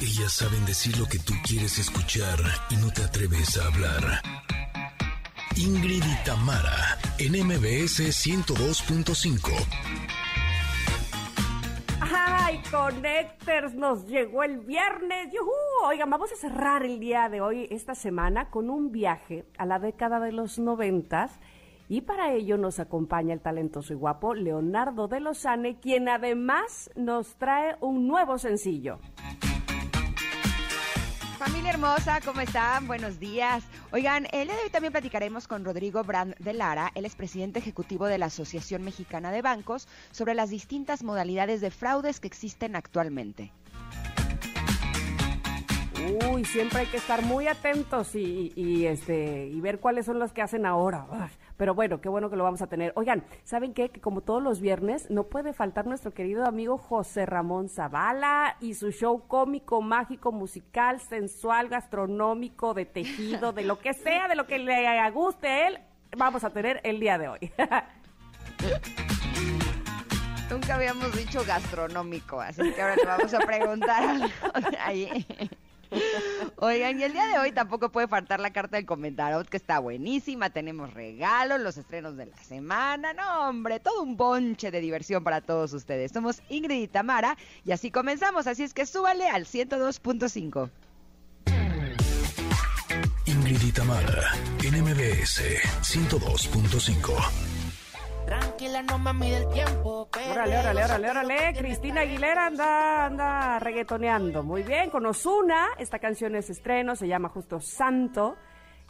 Ellas saben decir lo que tú quieres escuchar y no te atreves a hablar. Ingrid y Tamara, en MBS 102.5. ¡Ay, Connectors! Nos llegó el viernes. ¡Yujú! Oigan, vamos a cerrar el día de hoy, esta semana, con un viaje a la década de los noventas. Y para ello nos acompaña el talentoso y guapo Leonardo de Lozane, quien además nos trae un nuevo sencillo. Familia hermosa, ¿cómo están? Buenos días. Oigan, el día de hoy también platicaremos con Rodrigo Brand de Lara, él es presidente ejecutivo de la Asociación Mexicana de Bancos, sobre las distintas modalidades de fraudes que existen actualmente. Uy, siempre hay que estar muy atentos y, este y ver cuáles son los que hacen ahora. Pero bueno, qué bueno que lo vamos a tener. Oigan, ¿saben qué? Que como todos los viernes, no puede faltar nuestro querido amigo José Ramón Zavala y su show cómico, mágico, musical, sensual, gastronómico, de tejido, de lo que sea, de lo que le guste a él, vamos a tener el día de hoy. Nunca habíamos dicho gastronómico, así que ahora le vamos a preguntar ahí. Oigan, y el día de hoy tampoco puede faltar la carta del comentario, que está buenísima. Tenemos regalos, los estrenos de la semana. No, hombre, todo un bonche de diversión para todos ustedes. Somos Ingrid y Tamara y así comenzamos. Así es que súbale al 102.5. Ingrid y Tamara, NMBS 102.5. Tranquila, no mami del tiempo. Órale, órale, órale, órale. Cristina Aguilera anda, anda reggaetoneando. Muy bien, con Osuna. Esta canción es estreno, se llama justo Santo.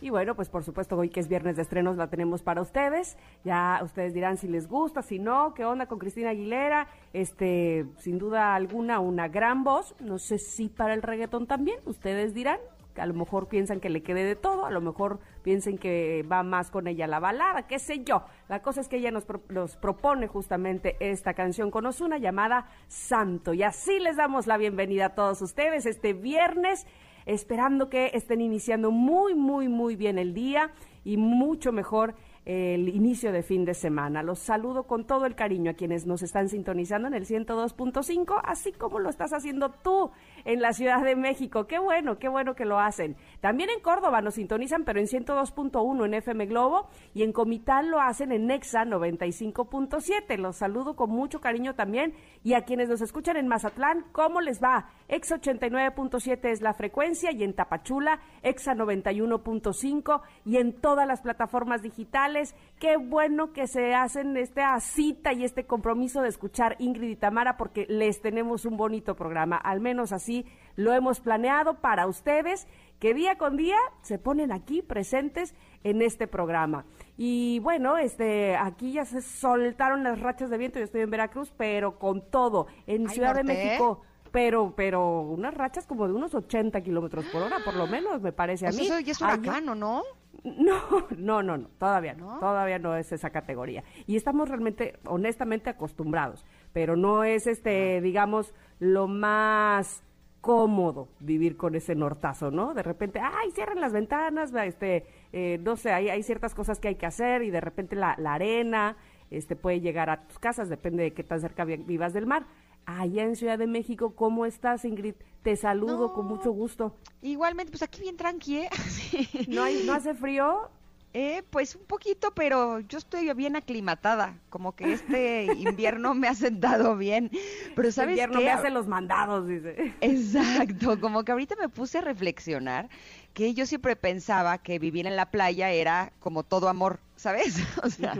Y bueno, pues por supuesto hoy que es viernes de estrenos la tenemos para ustedes. Ya ustedes dirán si les gusta, si no, qué onda con Cristina Aguilera. Este, sin duda alguna, una gran voz. No sé si para el reggaetón también, ustedes dirán a lo mejor piensan que le quede de todo, a lo mejor piensen que va más con ella la balada, qué sé yo. La cosa es que ella nos, nos propone justamente esta canción con Osuna llamada Santo. Y así les damos la bienvenida a todos ustedes este viernes, esperando que estén iniciando muy, muy, muy bien el día y mucho mejor el inicio de fin de semana. Los saludo con todo el cariño a quienes nos están sintonizando en el 102.5, así como lo estás haciendo tú en la Ciudad de México. Qué bueno, qué bueno que lo hacen. También en Córdoba nos sintonizan, pero en 102.1 en FM Globo y en Comitán lo hacen en Nexa 95.7. Los saludo con mucho cariño también y a quienes nos escuchan en Mazatlán, ¿cómo les va? Ex 89.7 es la frecuencia y en Tapachula, Exa 91.5 y en todas las plataformas digitales. Qué bueno que se hacen esta cita y este compromiso de escuchar Ingrid y Tamara porque les tenemos un bonito programa, al menos así lo hemos planeado para ustedes que día con día se ponen aquí presentes en este programa. Y bueno, este, aquí ya se soltaron las rachas de viento, yo estoy en Veracruz, pero con todo, en Ciudad de México pero pero unas rachas como de unos 80 kilómetros por hora, por lo menos, me parece a mí. Eso ya es huracán, ¿no? No, no, no, no, todavía no, todavía no es esa categoría. Y estamos realmente, honestamente, acostumbrados, pero no es, este, digamos, lo más cómodo vivir con ese nortazo, ¿no? De repente, ay, cierran las ventanas, este, eh, no sé, hay, hay ciertas cosas que hay que hacer y de repente la, la arena, este, puede llegar a tus casas, depende de qué tan cerca vivas del mar allá en Ciudad de México. ¿Cómo estás, Ingrid? Te saludo con mucho gusto. Igualmente, pues aquí bien tranqui, ¿eh? ¿No, hay, ¿No hace frío? Eh, pues un poquito, pero yo estoy bien aclimatada, como que este invierno me ha sentado bien. Pero sabes el invierno me hace los mandados, dice. Exacto, como que ahorita me puse a reflexionar que yo siempre pensaba que vivir en la playa era como todo amor, ¿sabes? O sea,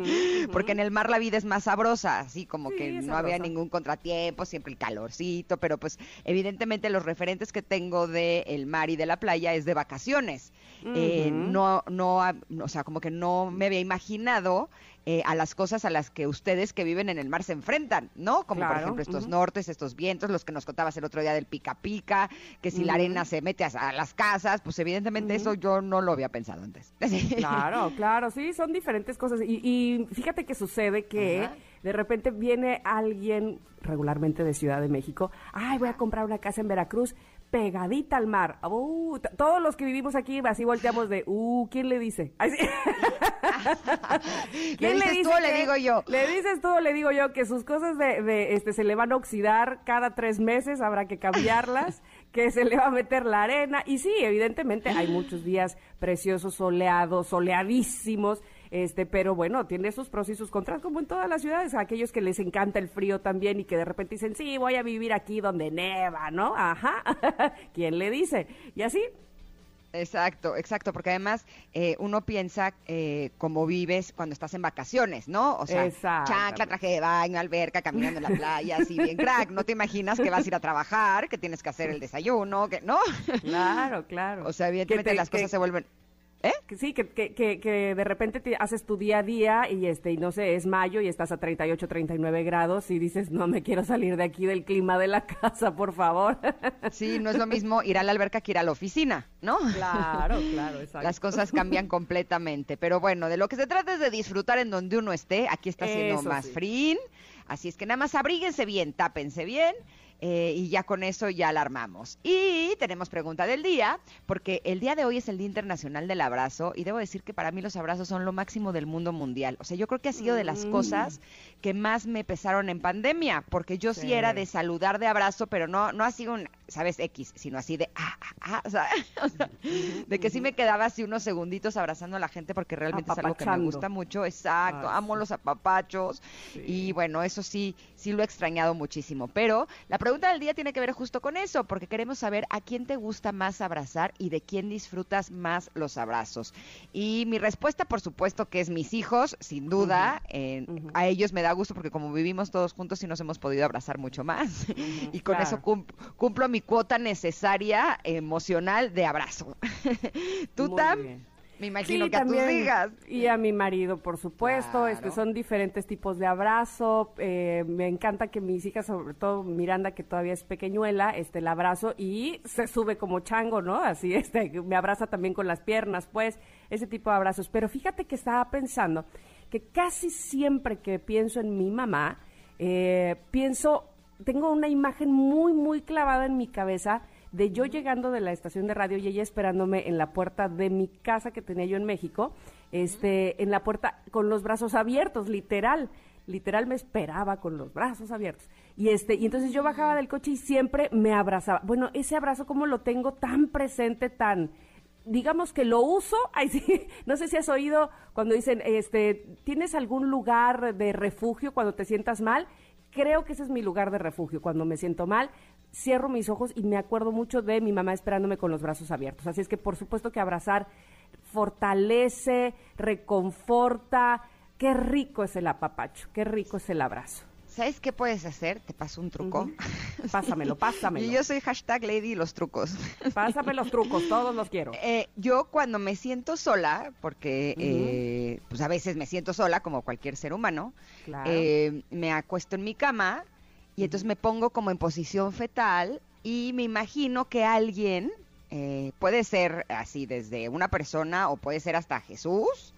porque en el mar la vida es más sabrosa, así como que no había ningún contratiempo, siempre el calorcito, pero pues evidentemente los referentes que tengo del el mar y de la playa es de vacaciones. Eh, no, no, o sea, como que no me había imaginado eh, a las cosas a las que ustedes que viven en el mar se enfrentan, ¿no? Como por ejemplo estos nortes, estos vientos, los que nos contabas el otro día del pica pica, que si la arena se mete a, las casas, pues evidentemente eso yo no lo había pensado antes. Claro, claro, sí, son diferentes cosas. Y, fíjate que sucede que de repente viene alguien regularmente de Ciudad de México, ay, voy a comprar una casa en Veracruz, pegadita al mar. Uh, todos los que vivimos aquí así volteamos de, uh, ¿quién le dice? ¿Quién ¿Le, dices tú o le digo yo? Le dices tú o le digo yo que sus cosas de, este se le van a oxidar cada tres meses, habrá que cambiarlas, que se le va a meter la arena. Y sí, evidentemente hay muchos días preciosos, soleados, soleadísimos este, pero bueno, tiene sus pros y sus contras, como en todas las ciudades, aquellos que les encanta el frío también y que de repente dicen, sí, voy a vivir aquí donde neva, ¿no? Ajá, ¿quién le dice? Y así, Exacto, exacto, porque además eh, uno piensa eh, cómo vives cuando estás en vacaciones, ¿no? O sea, chancla, traje de baño, alberca, caminando en la playa, así bien crack. No te imaginas que vas a ir a trabajar, que tienes que hacer el desayuno, que no. Claro, claro. O sea, evidentemente las cosas se vuelven ¿Eh? sí, que, que, que, de repente te haces tu día a día y este y no sé, es mayo y estás a 38, 39 grados y dices, no me quiero salir de aquí del clima de la casa, por favor. Sí, no es lo mismo ir a la alberca que ir a la oficina, ¿no? Claro, claro, exacto. Las cosas cambian completamente, pero bueno, de lo que se trata es de disfrutar en donde uno esté, aquí está haciendo más frío, así es que nada más abríguense bien, tápense bien eh, y ya con eso ya alarmamos. Y tenemos pregunta del día, porque el día de hoy es el Día Internacional del Abrazo y debo decir que para mí los abrazos son lo máximo del mundo mundial. O sea, yo creo que ha sido de las mm. cosas que más me pesaron en pandemia, porque yo sí, era de saludar de abrazo, pero no, no así un, ¿sabes? X, sino así de, ah, ah, ah, o sea, de que sí me quedaba así unos segunditos abrazando a la gente porque realmente es algo que me gusta mucho. Exacto, amo los apapachos y bueno, eso sí, sí lo he extrañado muchísimo. Pero la pregunta del día tiene que ver justo con eso, porque queremos saber a quién te gusta más abrazar y de quién disfrutas más los abrazos. Y mi respuesta, por supuesto, que es mis hijos, sin duda. A ellos me da gusto porque como vivimos todos juntos y nos hemos podido abrazar mucho más. y con eso cumplo mi cuota necesaria emocional de abrazo. ¿Tú, Tam? Me imagino que a tus hijas. Y a mi marido, por supuesto. Este, son diferentes tipos de abrazo. Eh, me encanta que mis hijas, sobre todo Miranda, que todavía es pequeñuela, este, el abrazo y se sube como chango, ¿no? Así, este, me abraza también con las piernas, pues, ese tipo de abrazos. Pero fíjate que estaba pensando que casi siempre que pienso en mi mamá, eh, pienso, tengo una imagen muy, muy clavada en mi cabeza de yo llegando de la estación de radio y ella esperándome en la puerta de mi casa que tenía yo en México, este, en la puerta con los brazos abiertos, literal, literal me esperaba con los brazos abiertos. Y este, y entonces yo bajaba del coche y siempre me abrazaba. Bueno, ese abrazo como lo tengo tan presente, tan digamos que lo uso, ay sí, no sé si has oído cuando dicen, este, ¿tienes algún lugar de refugio cuando te sientas mal? Creo que ese es mi lugar de refugio cuando me siento mal cierro mis ojos y me acuerdo mucho de mi mamá esperándome con los brazos abiertos. Así es que por supuesto que abrazar fortalece, reconforta. Qué rico es el apapacho, qué rico es el abrazo. ¿Sabes qué puedes hacer? Te paso un truco. Pásamelo, pásamelo. Y yo soy hashtag Lady los trucos. Pásame los trucos, todos los quiero. Eh, yo cuando me siento sola, porque eh, pues a veces me siento sola como cualquier ser humano, eh, me acuesto en mi cama y entonces me pongo como en posición fetal y me imagino que alguien, eh, puede ser así desde una persona o puede ser hasta Jesús,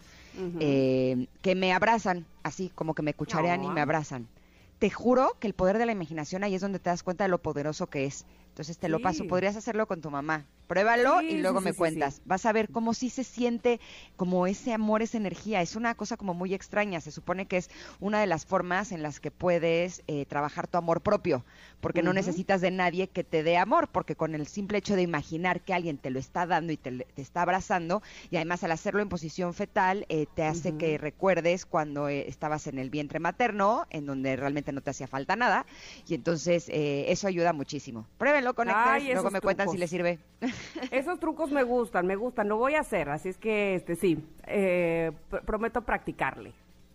eh, que me abrazan, así como que me cucharean y me abrazan. Te juro que el poder de la imaginación ahí es donde te das cuenta de lo poderoso que es. Entonces te lo paso, podrías hacerlo con tu mamá. Pruébalo y luego me cuentas. Vas a ver cómo sí se siente como ese amor, esa energía. Es una cosa como muy extraña. Se supone que es una de las formas en las que puedes eh, trabajar tu amor propio, porque no necesitas de nadie que te dé amor, porque con el simple hecho de imaginar que alguien te lo está dando y te, está abrazando, y además al hacerlo en posición fetal, eh, te hace que recuerdes cuando eh, estabas en el vientre materno, en donde realmente no te hacía falta nada, y entonces eso ayuda muchísimo. Pruébenlo, conecten, y luego me cuentan si les sirve. Esos trucos me gustan, me gustan, lo voy a hacer, así es que, este, sí, eh, prometo practicarle.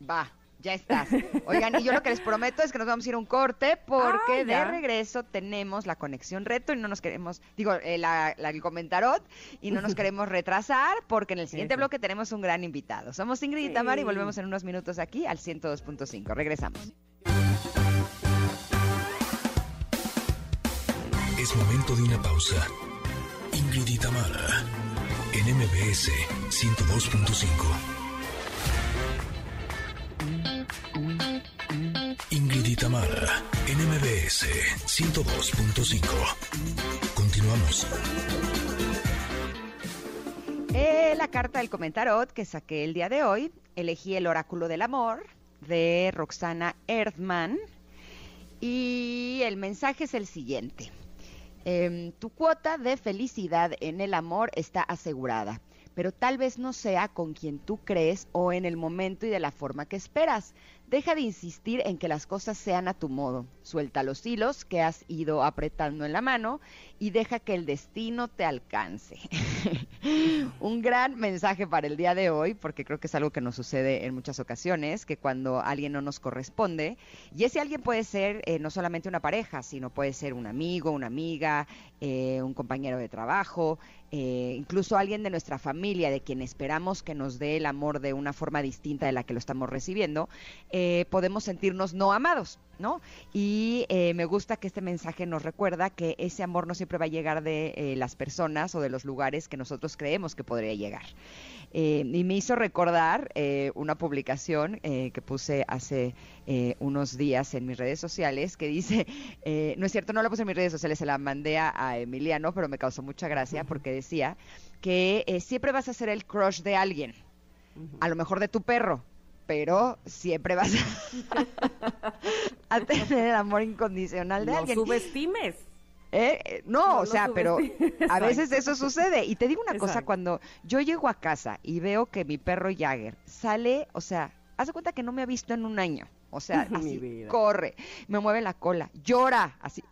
Va, ya estás. Oigan, y yo lo que les prometo es que nos vamos a ir a un corte porque ah, de regreso tenemos la conexión reto y no nos queremos, digo, eh, la, la, el comentarot y no nos queremos retrasar porque en el siguiente bloque tenemos un gran invitado. Somos Ingrid y Tamara y volvemos en unos minutos aquí al 102.5. Regresamos. Es momento de una pausa. Ingrid en MBS 102.5. Ingrid en MBS 102.5. Continuamos. Eh, la carta del comentarot que saqué el día de hoy, elegí el oráculo del amor de Roxana Erdman y el mensaje es el siguiente. Em, tu cuota de felicidad en el amor está asegurada, pero tal vez no sea con quien tú crees o en el momento y de la forma que esperas. Deja de insistir en que las cosas sean a tu modo. Suelta los hilos que has ido apretando en la mano y deja que el destino te alcance. Un gran mensaje para el día de hoy, porque creo que es algo que nos sucede en muchas ocasiones, que cuando alguien no nos corresponde, y ese alguien puede ser eh, no solamente una pareja, sino puede ser un amigo, una amiga, eh, un compañero de trabajo, eh, incluso alguien de nuestra familia, de quien esperamos que nos dé el amor de una forma distinta de la que lo estamos recibiendo, eh, podemos sentirnos no amados, ¿no? Y eh, me gusta que este mensaje nos recuerda que ese amor no siempre va a llegar de eh, las personas o de los lugares que nosotros creemos que podría llegar. y me hizo recordar una publicación que puse hace unos días en mis redes sociales que dice, no es cierto, no la puse en mis redes sociales, se la mandé a, a Emiliano, pero me causó mucha gracia porque decía que siempre vas a ser el crush de alguien, a lo mejor de tu perro, pero siempre vas a, tener el amor incondicional de no alguien. subestimes. ¿Eh? eh no, No o sea, pero a veces eso sucede. Y te digo una cosa, cuando yo llego a casa y veo que mi perro Jagger sale, o sea, haz de cuenta que no me ha visto en un año. O sea, así, corre, me mueve la cola, llora, así,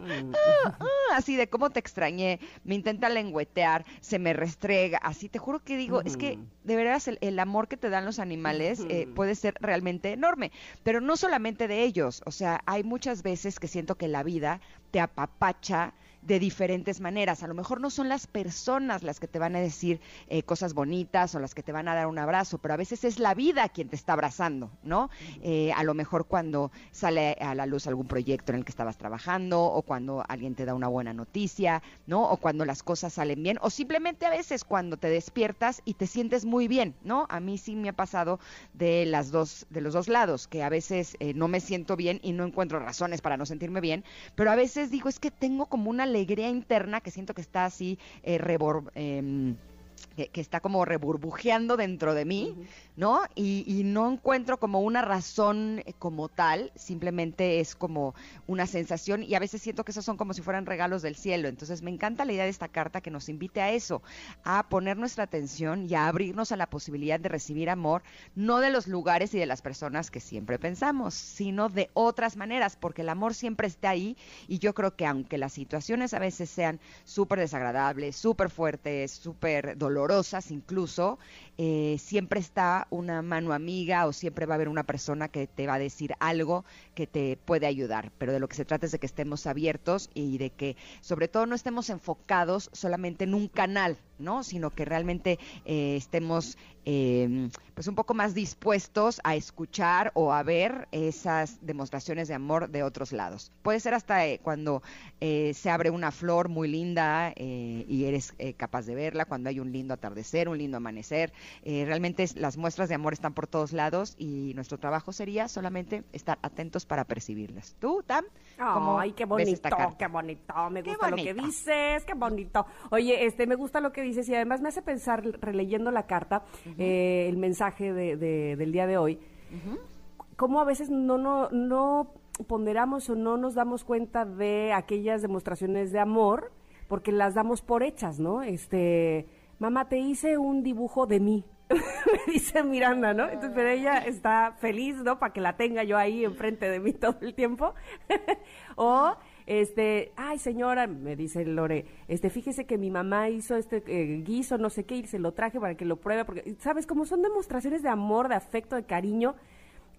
Mm, ah, así de cómo te extrañé, me intenta lengüetear, se me restrega, así te juro que digo, es que de veras el, el amor que te dan los animales eh, puede ser realmente enorme, pero no solamente de ellos, o sea, hay muchas veces que siento que la vida te apapacha de diferentes maneras. A lo mejor no son las personas las que te van a decir eh, cosas bonitas o las que te van a dar un abrazo, pero a veces es la vida quien te está abrazando, ¿no? Eh, a lo mejor cuando sale a la luz algún proyecto en el que estabas trabajando o cuando alguien te da una buena noticia, ¿no? O cuando las cosas salen bien o simplemente a veces cuando te despiertas y te sientes muy bien, ¿no? A mí sí me ha pasado de las dos de los dos lados, que a veces eh, no me siento bien y no encuentro razones para no sentirme bien, pero a veces digo, es que tengo como una alegría interna que siento que está así eh, rebor- em, que, que está como reburbujeando dentro de mí, ¿no? Y, y no encuentro como una razón eh, como tal, simplemente es como una sensación y a veces siento que esos son como si fueran regalos del cielo. Entonces me encanta la idea de esta carta que nos invite a eso, a poner nuestra atención y a abrirnos a la posibilidad de recibir amor, no de los lugares y de las personas que siempre pensamos, sino de otras maneras, porque el amor siempre está ahí y yo creo que aunque las situaciones a veces sean súper desagradables, súper fuertes, súper dolorosas incluso, eh, siempre está una mano amiga o siempre va a haber una persona que te va a decir algo que te puede ayudar. Pero de lo que se trata es de que estemos abiertos y de que sobre todo no estemos enfocados solamente en un canal, ¿no? Sino que realmente eh, estemos eh, pues un poco más dispuestos a escuchar o a ver esas demostraciones de amor de otros lados. Puede ser hasta eh, cuando eh, se abre una flor muy linda eh, y eres capaz de verla, cuando hay un lindo atardecer, un lindo amanecer. Realmente las muestras de amor están por todos lados y nuestro trabajo sería solamente estar atentos para percibirlas. ¿Tú, Tam? ¿Cómo Ay, qué bonito, qué bonito, me Qué gusta lo que bonito. dices, qué bonito. Oye, este, me gusta lo que dices y además me hace pensar, releyendo la carta, eh, el mensaje de, de- del día de hoy, cómo a veces no, no, no ponderamos o no nos damos cuenta de aquellas demostraciones de amor porque las damos por hechas, ¿no? Este, mamá, te hice un dibujo de mí. me dice Miranda, ¿no? Entonces, pero ella está feliz, ¿no? Para que la tenga yo ahí enfrente de mí todo el tiempo. o, este, ay, señora, me dice Lore, este, fíjese que mi mamá hizo este eh, guiso, no sé qué, y se lo traje para que lo pruebe, porque, ¿sabes? Como son demostraciones de amor, de afecto, de cariño,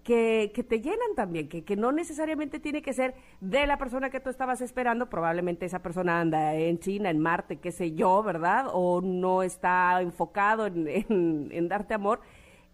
que, que te llenan también, que, que no necesariamente tiene que ser de la persona que tú estabas esperando, probablemente esa persona anda en China, en Marte, qué sé yo, ¿verdad? O no está enfocado en, en- en darte amor.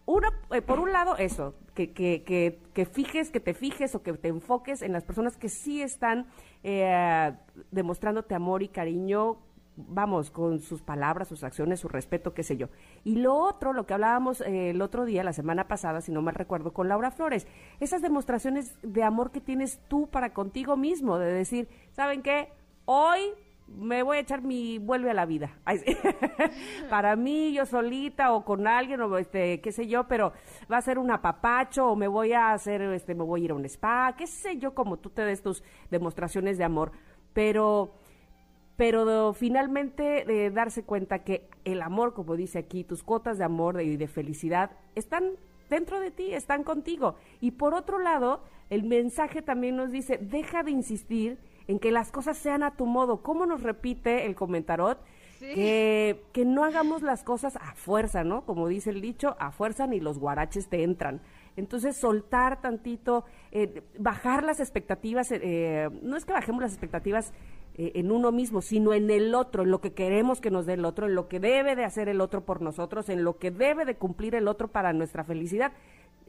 Una, eh, por un lado, eso, que, que, que, que fijes, que te fijes o que te enfoques en las personas que sí están eh, demostrándote amor y cariño vamos, con sus palabras, sus acciones, su respeto, qué sé yo. Y lo otro, lo que hablábamos eh, el otro día, la semana pasada, si no mal recuerdo, con Laura Flores, esas demostraciones de amor que tienes tú para contigo mismo, de decir, ¿saben qué? Hoy me voy a echar mi vuelve a la vida. Para mí, yo solita o con alguien o este, qué sé yo, pero va a ser un apapacho o me voy a hacer, este, me voy a ir a un spa, qué sé yo, como tú te des tus demostraciones de amor. Pero, pero finalmente de darse cuenta que el amor, como dice aquí, tus cuotas de amor y de felicidad están dentro de ti, están contigo. Y por otro lado, el mensaje también nos dice, deja de insistir en que las cosas sean a tu modo. ¿Cómo nos repite el comentarot? Que, que no hagamos las cosas a fuerza, ¿no? Como dice el dicho, a fuerza ni los guaraches te entran. Entonces, soltar tantito, eh, bajar las expectativas, eh, no es que bajemos las expectativas eh, en uno mismo, sino en el otro, en lo que queremos que nos dé el otro, en lo que debe de hacer el otro por nosotros, en lo que debe de cumplir el otro para nuestra felicidad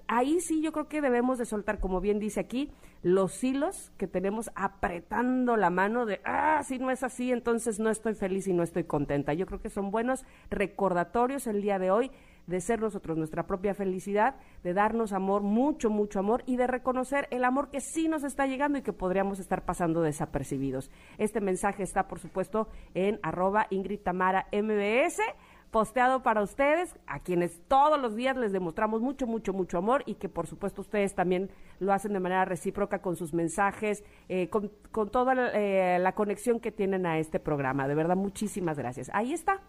ahí sí yo creo que debemos de soltar, como bien dice aquí, los hilos que tenemos apretando la mano de, ah, si no es así, entonces no estoy feliz y no estoy contenta. Yo creo que son buenos recordatorios el día de hoy de ser nosotros nuestra propia felicidad, de darnos amor, mucho, mucho amor y de reconocer el amor que sí nos está llegando y que podríamos estar pasando desapercibidos. Este mensaje está, por supuesto, en arroba Ingrid Tamara MBS posteado para ustedes, a quienes todos los días les demostramos mucho, mucho, mucho amor y que por supuesto ustedes también lo hacen de manera recíproca con sus mensajes, eh, con, toda eh, la, conexión que tienen a este programa. De verdad, muchísimas gracias. Ahí está.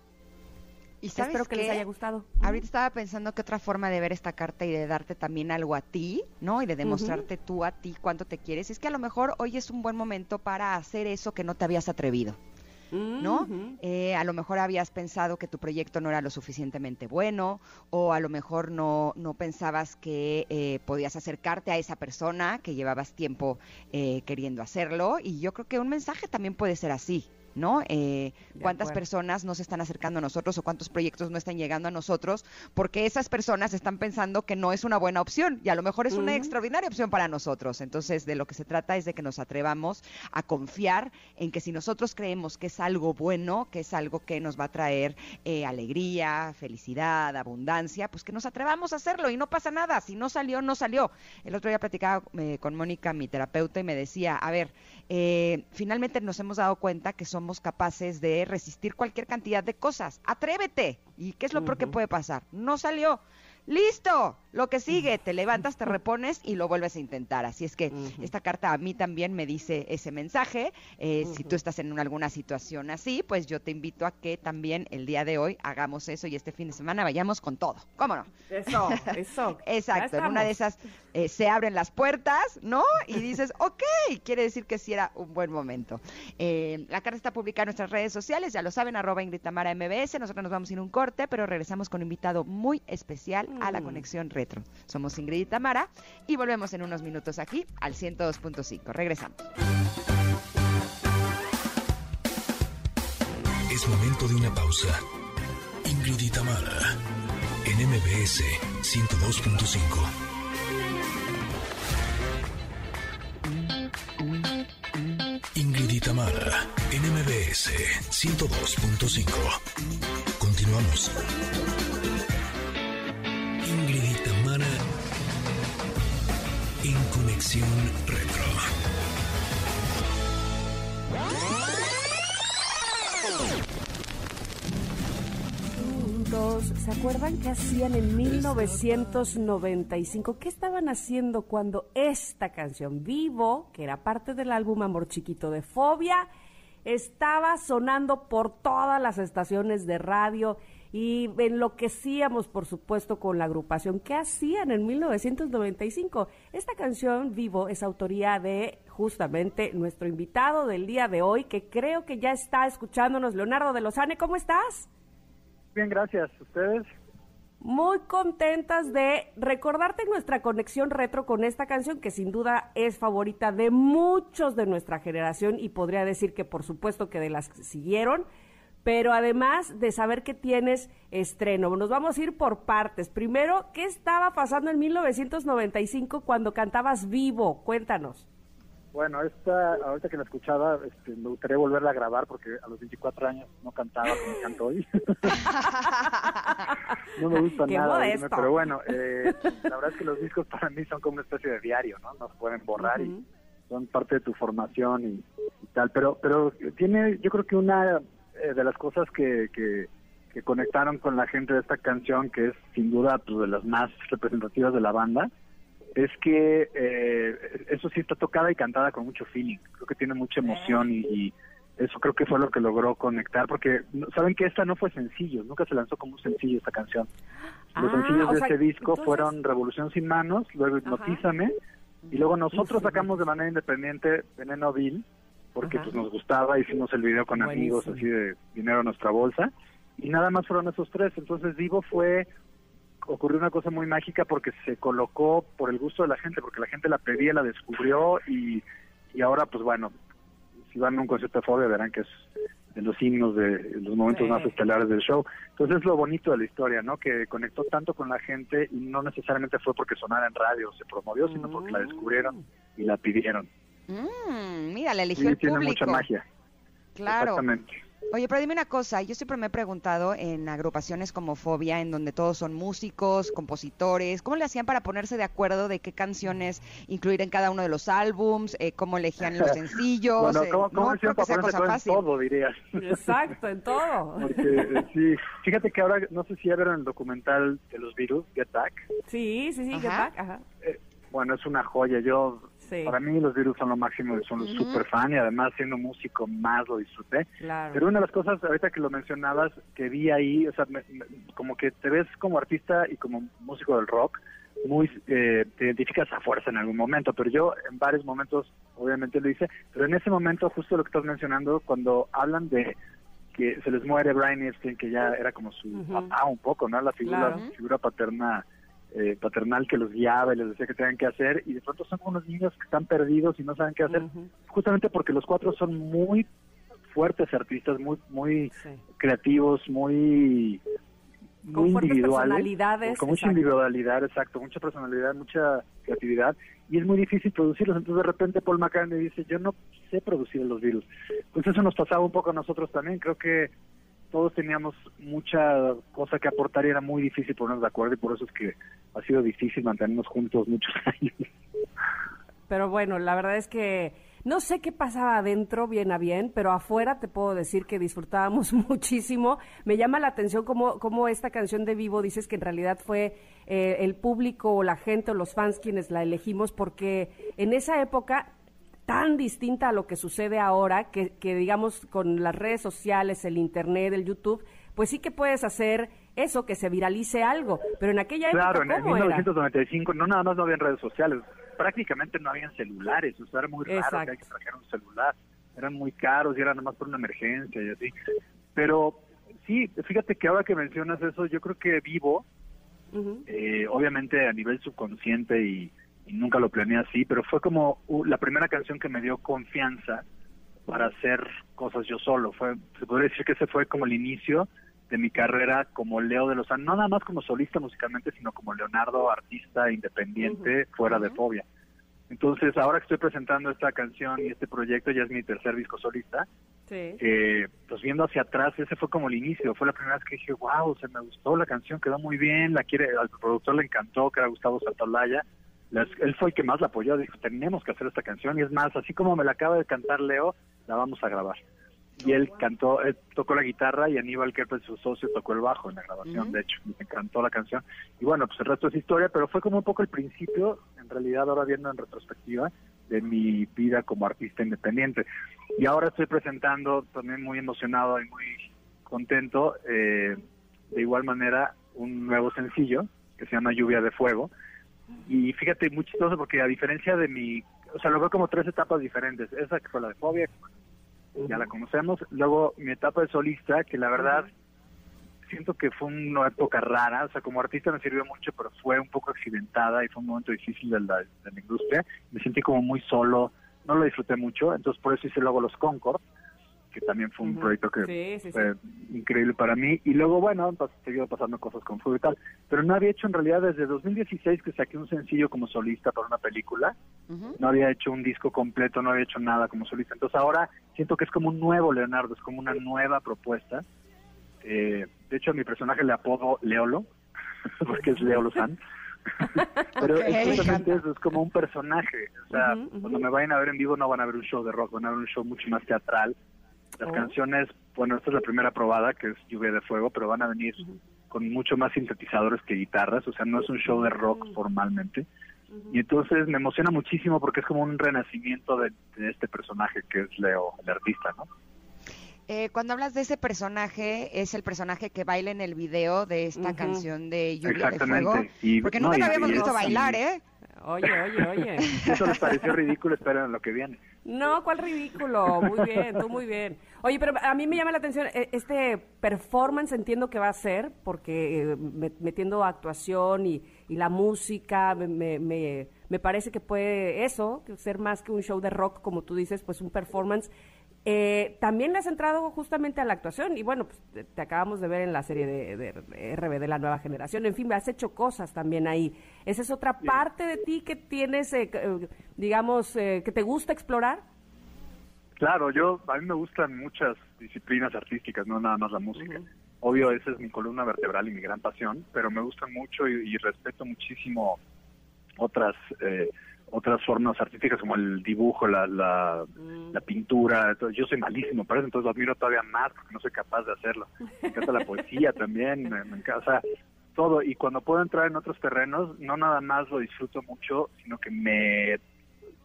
Y Espero que les haya gustado. Ahorita estaba pensando que otra forma de ver esta carta y de darte también algo a ti, ¿no? Y de demostrarte tú a ti cuánto te quieres. Es que a lo mejor hoy es un buen momento para hacer eso que no te habías atrevido. ¿No? Eh, a lo mejor habías pensado que tu proyecto no era lo suficientemente bueno o a lo mejor no, no pensabas que eh, podías acercarte a esa persona que llevabas tiempo eh, queriendo hacerlo y yo creo que un mensaje también puede ser así, ¿no? Eh, cuántas personas no se están acercando a nosotros o cuántos proyectos no están llegando a nosotros porque esas personas están pensando que no es una buena opción y a lo mejor es una extraordinaria opción para nosotros. Entonces, de lo que se trata es de que nos atrevamos a confiar en que si nosotros creemos que es algo bueno, que es algo que nos va a traer eh, alegría, felicidad, abundancia, pues que nos atrevamos a hacerlo y no pasa nada. Si no salió, no salió. El otro día platicaba eh, con Mónica, mi terapeuta, y me decía, a ver, finalmente nos hemos dado cuenta que somos capaces de resistir cualquier cantidad de cosas. Atrévete. ¿Y qué es lo peor que puede pasar? No salió. Listo, lo que sigue, te levantas, te repones y lo vuelves a intentar. Así es que esta carta a mí también me dice ese mensaje. Eh, si tú estás en alguna situación así, pues yo te invito a que también el día de hoy hagamos eso y este fin de semana vayamos con todo. ¿Cómo no? Eso, eso. Exacto, en una de esas eh, se abren las puertas, ¿no? Y dices, ok, quiere decir que sí era un buen momento. Eh, la carta está publicada en nuestras redes sociales, ya lo saben, arroba Ingrid Tamara MBS. Nosotros nos vamos a ir un corte, pero regresamos con un invitado muy especial a la mm. conexión retro. Somos Ingrid y Tamara y volvemos en unos minutos aquí al 102.5. Regresamos. Es momento de una pausa. Ingrid y Tamara en MBS 102.5. Ingrid y Tamara en MBS 102.5. Continuamos. Ingrid Tamara en Conexión Retro. ¿Se acuerdan qué hacían en 1995? ¿Qué estaban haciendo cuando esta canción, Vivo, que era parte del álbum Amor Chiquito de Fobia, estaba sonando por todas las estaciones de radio? Y enloquecíamos, por supuesto, con la agrupación. ¿Qué hacían en 1995? Esta canción, Vivo, es autoría de justamente nuestro invitado del día de hoy, que creo que ya está escuchándonos, Leonardo de Lozane. ¿Cómo estás? Bien, gracias. ¿Ustedes? Muy contentas de recordarte nuestra conexión retro con esta canción que sin duda es favorita de muchos de nuestra generación y podría decir que por supuesto que de las que siguieron pero además de saber que tienes estreno. Nos vamos a ir por partes. Primero, ¿qué estaba pasando en 1995 cuando cantabas vivo? Cuéntanos. Bueno, esta, ahorita que la escuchaba, este, me gustaría volverla a grabar porque a los 24 años no cantaba como canto hoy. no me gusta nada, pero bueno, eh, la verdad es que los discos para mí son como una especie de diario, ¿no? No se pueden borrar y son parte de tu formación y, tal. Pero, pero tiene, yo creo que una eh, de las cosas que, que, que conectaron con la gente de esta canción, que es sin duda pues, de las más representativas de la banda, es que eh, eso sí está tocada y cantada con mucho feeling. Creo que tiene mucha emoción y, eso creo que fue lo que logró conectar, porque saben que esta no fue sencillo, nunca se lanzó como un sencillo esta canción. Los ah, sencillos de este disco fueron Revolución sin manos, luego Hipnotízame, y luego nosotros sacamos de manera independiente Veneno Bill, porque pues nos gustaba, hicimos el video con amigos, así de dinero a nuestra bolsa, y nada más fueron esos tres. Entonces Vivo fue ocurrió una cosa muy mágica porque se colocó por el gusto de la gente, porque la gente la pedía, la descubrió y, y ahora, pues bueno, si van a un concierto de Fobia verán que es de los himnos de los momentos más estelares del show. Entonces es lo bonito de la historia, ¿no? Que conectó tanto con la gente y no necesariamente fue porque sonara en radio, se promovió, sino porque la descubrieron y la pidieron. Mm, mira, la eligió el tiene mucha magia. Claro. Exactamente. Oye, pero dime una cosa, yo siempre me he preguntado en agrupaciones como Fobia, en donde todos son músicos, compositores, ¿cómo le hacían para ponerse de acuerdo de qué canciones incluir en cada uno de los álbums? Eh, ¿Cómo elegían los sencillos? bueno, ¿cómo, eh, cómo no para ponerse en todo, dirías? Exacto, en todo. Porque, eh, sí, fíjate que ahora, no sé si ya vieron el documental de los virus, Get Back. Sí, sí, sí, Get Back, ajá. bueno, es una joya, yo para mí los virus son lo máximo, son los super fan y además siendo músico más lo disfruté. Pero una de las cosas, ahorita que lo mencionabas, que vi ahí, o sea, como que te ves como artista y como músico del rock, muy eh, te identificas a fuerza en algún momento, pero yo en varios momentos obviamente lo hice, pero en ese momento justo lo que estás mencionando, cuando hablan de que se les muere Brian Epstein, que ya era como su papá un poco, ¿no? La figura, figura paterna eh, paternal que los guiaba y les decía que tenían que hacer y de pronto son unos niños que están perdidos y no saben qué hacer justamente porque los cuatro son muy fuertes artistas muy muy creativos muy muy individuales con mucha individualidad exacto mucha personalidad mucha creatividad y es muy difícil producirlos. Entonces de repente Paul McCartney dice yo no sé producir los virus pues eso nos pasaba un poco a nosotros también creo que todos teníamos mucha cosa que aportar y era muy difícil ponernos de acuerdo y por eso es que ha sido difícil mantenernos juntos muchos años. Pero bueno, la verdad es que no sé qué pasaba adentro bien a bien, pero afuera te puedo decir que disfrutábamos muchísimo. Me llama la atención cómo, cómo esta canción de Vivo dices que en realidad fue eh, el público o la gente o los fans quienes la elegimos porque en esa época tan distinta a lo que sucede ahora, que, que, digamos con las redes sociales, el internet, el YouTube, pues sí que puedes hacer eso, que se viralice algo, pero en aquella época Claro, en 1995 no nada más no había redes sociales, prácticamente no habían celulares, o sea, era muy raro que alguien trajera un celular, eran muy caros y eran nada más por una emergencia y así. Pero sí, fíjate que ahora que mencionas eso, yo creo que vivo, eh, obviamente a nivel subconsciente y y nunca lo planeé así, pero fue como la primera canción que me dio confianza para hacer cosas yo solo. Fue, se podría decir que ese fue como el inicio de mi carrera como Leo de Lozano, no nada más como solista musicalmente, sino como Leonardo, artista independiente, fuera de fobia. Entonces, ahora que estoy presentando esta canción y este proyecto, ya es mi tercer disco solista, eh, pues viendo hacia atrás, ese fue como el inicio, fue la primera vez que dije, wow, se me gustó la canción, quedó muy bien, la quiere, al productor le encantó, que era Gustavo Santaolalla, él fue el que más la apoyó, dijo, tenemos que hacer esta canción y es más, así como me la acaba de cantar Leo, la vamos a grabar. Y él cantó, él tocó la guitarra y Aníbal Kerper, su socio, tocó el bajo en la grabación, de hecho, me encantó la canción. Y bueno, pues el resto es historia, pero fue como un poco el principio, en realidad ahora viendo en retrospectiva, de mi vida como artista independiente. Y ahora estoy presentando, también muy emocionado y muy contento, eh, de igual manera, un nuevo sencillo que se llama Lluvia de Fuego, y fíjate, muy chistoso porque a diferencia de mi, o sea, lo veo como tres etapas diferentes. Esa que fue la de fobia, ya la conocemos. Luego mi etapa de solista, que la verdad siento que fue una época rara, o sea, como artista me sirvió mucho, pero fue un poco accidentada y fue un momento difícil de la, de la industria. Me sentí como muy solo, no lo disfruté mucho, entonces por eso hice luego los Concord. Que también fue un proyecto que fue increíble para mí. Y luego, bueno, pues, seguido pasando cosas con fuego y tal. Pero no había hecho en realidad desde 2016 que saqué un sencillo como solista para una película. No había hecho un disco completo, no había hecho nada como solista. Entonces ahora siento que es como un nuevo Leonardo, es como una nueva propuesta. Eh, de hecho, a mi personaje le apodo Leolo, porque es Leolo San. Pero es eso, es como un personaje. O sea, cuando me vayan a ver en vivo no van a ver un show de rock, van a ver un show mucho más teatral las oh. canciones, bueno, esta es la primera probada, que es Lluvia de Fuego, pero van a venir con mucho más sintetizadores que guitarras, o sea, no es un show de rock formalmente. Y entonces me emociona muchísimo porque es como un renacimiento de, este personaje que es Leo, el artista, ¿no? Eh, cuando hablas de ese personaje, es el personaje que baila en el video de esta canción de Lluvia de Fuego. porque nunca lo habíamos visto bailar, ¿eh? Oye, oye, oye. Eso les pareció ridículo, esperen lo que viene. No, ¿cuál ridículo? Muy bien, tú muy bien. Oye, pero a mí me llama la atención, eh, este performance entiendo que va a ser, porque eh, metiendo actuación y, la música, me, me, me parece que puede eso, ser más que un show de rock, como tú dices, pues un performance eh, también le has entrado justamente a la actuación y bueno, pues te, acabamos de ver en la serie de, de, RB de la nueva generación. En fin, me has hecho cosas también ahí. ¿Esa es otra parte de ti que tienes, eh, eh, digamos, que te gusta explorar? Claro, yo a mí me gustan muchas disciplinas artísticas, no nada más la música. Obvio, esa es mi columna vertebral y mi gran pasión, pero me gustan mucho y, y respeto muchísimo otras eh, otras formas artísticas como el dibujo, la, la, mm. pintura. yo soy malísimo para eso, entonces lo admiro todavía más porque no soy capaz de hacerlo. Me encanta la poesía también, me, encanta, todo. Y cuando puedo entrar en otros terrenos, no nada más lo disfruto mucho, sino que me,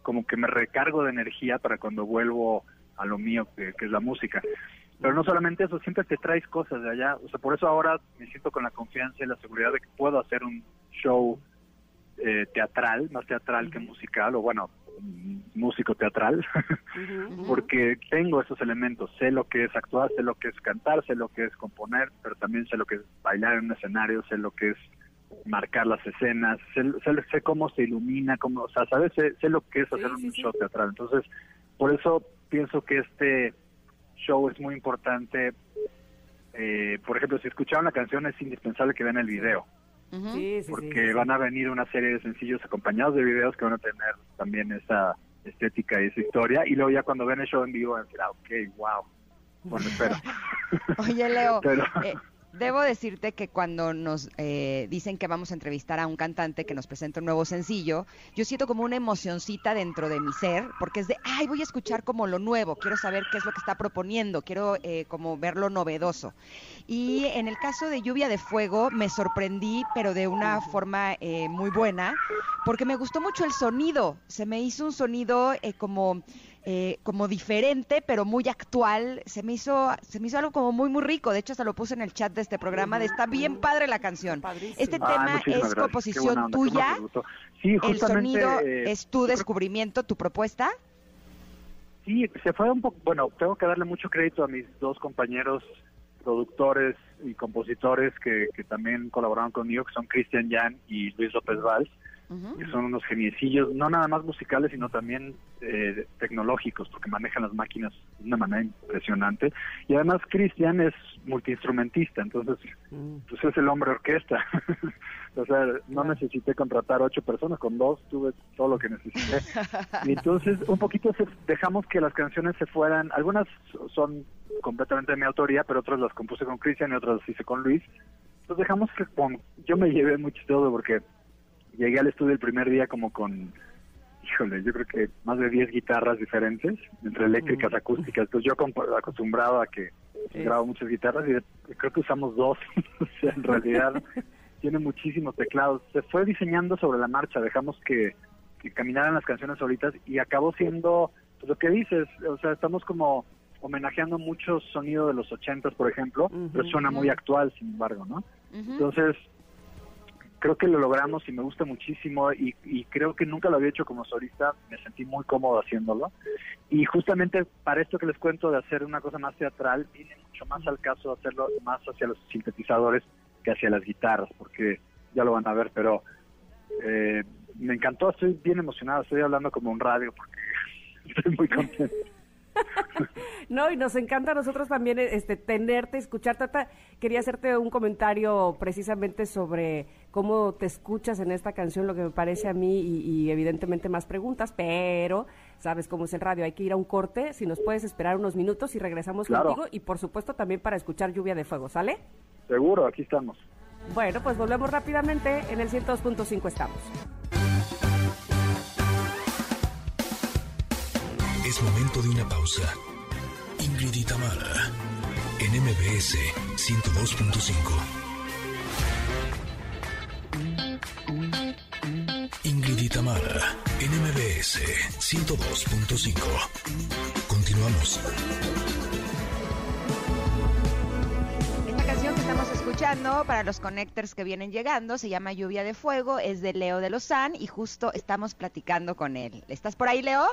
como que me recargo de energía para cuando vuelvo a lo mío, que, que es la música. Pero no solamente eso, siempre te traes cosas de allá. O sea, por eso ahora me siento con la confianza y la seguridad de que puedo hacer un show eh, teatral, más teatral que musical, o bueno, músico teatral, porque tengo esos elementos, sé lo que es actuar, sé lo que es cantar, sé lo que es componer, pero también sé lo que es bailar en un escenario, sé lo que es marcar las escenas, sé, cómo se ilumina, cómo, o sea, ¿sabes? Sé, lo que es hacer un show teatral. Entonces, por eso pienso que este show es muy importante. Eh, por ejemplo, si escucharon la canción, es indispensable que vean el video porque van a venir una serie de sencillos acompañados de videos que van a tener también esa estética y esa historia. Y luego ya cuando ven el show en vivo van a decir, ah, ok, wow. Bueno, espero. Oye, Leo, eh, Debo decirte que cuando nos eh, dicen que vamos a entrevistar a un cantante que nos presenta un nuevo sencillo, yo siento como una emocioncita dentro de mi ser, porque es de, ay, voy a escuchar como lo nuevo, quiero saber qué es lo que está proponiendo, quiero eh, como ver lo novedoso. Y en el caso de Lluvia de Fuego me sorprendí, pero de una forma eh, muy buena, porque me gustó mucho el sonido, se me hizo un sonido como eh, como diferente, pero muy actual. Se me hizo, se me hizo algo como muy, muy rico. De hecho, hasta lo puse en el chat de este programa. De está bien padre la canción. Este ah, tema es composición tuya. el sonido eh, es tu descubrimiento, tu propuesta. Sí, se fue un poco. Bueno, tengo que darle mucho crédito a mis dos compañeros productores y compositores que, que también colaboraron conmigo, que son Cristian Jan y Luis López Valls que son unos geniecillos, no nada más musicales, sino también eh, tecnológicos, porque manejan las máquinas de una manera impresionante. Y además Cristian es multiinstrumentista, entonces pues es el hombre orquesta. o sea, no necesité contratar ocho personas, con dos tuve todo lo que necesité. y entonces un poquito dejamos que las canciones se fueran, algunas son completamente de mi autoría, pero otras las compuse con Cristian y otras las hice con Luis. Entonces dejamos que yo me llevé mucho todo porque llegué al estudio el primer día como con, híjole, yo creo que más de 10 guitarras diferentes, entre eléctricas, acústicas. Entonces yo acostumbrado a que grabo muchas guitarras y creo que usamos dos. o sea, en realidad tiene muchísimos teclados. Se fue diseñando sobre la marcha, dejamos que, que caminaran las canciones solitas y acabó siendo pues, lo que dices, o sea, estamos como homenajeando mucho sonido de los ochentas, por ejemplo, pero suena muy actual, sin embargo, ¿no? Entonces, creo que lo logramos y me gusta muchísimo y, creo que nunca lo había hecho como solista, me sentí muy cómodo haciéndolo. Y justamente para esto que les cuento de hacer una cosa más teatral, viene mucho más al caso de hacerlo más hacia los sintetizadores que hacia las guitarras, porque ya lo van a ver, pero eh, me encantó, estoy bien emocionado, estoy hablando como un radio porque estoy muy contento. No, y nos encanta a nosotros también este, tenerte, escucharte. Quería hacerte un comentario precisamente sobre cómo te escuchas en esta canción, lo que me parece a mí, y, evidentemente más preguntas, pero sabes cómo es el radio, hay que ir a un corte, si nos puedes esperar unos minutos y regresamos contigo, y por supuesto también para escuchar Lluvia de Fuego, ¿sale? Seguro, aquí estamos. Bueno, pues volvemos rápidamente, en el 102.5 estamos. Es momento de una pausa. Ingrid y en MBS 102.5. Ingrid y en MBS 102.5. Continuamos. Esta canción que estamos escuchando para los connectors que vienen llegando se llama Lluvia de Fuego, es de Leo de Lozán y justo estamos platicando con él. ¿Estás por ahí, Leo?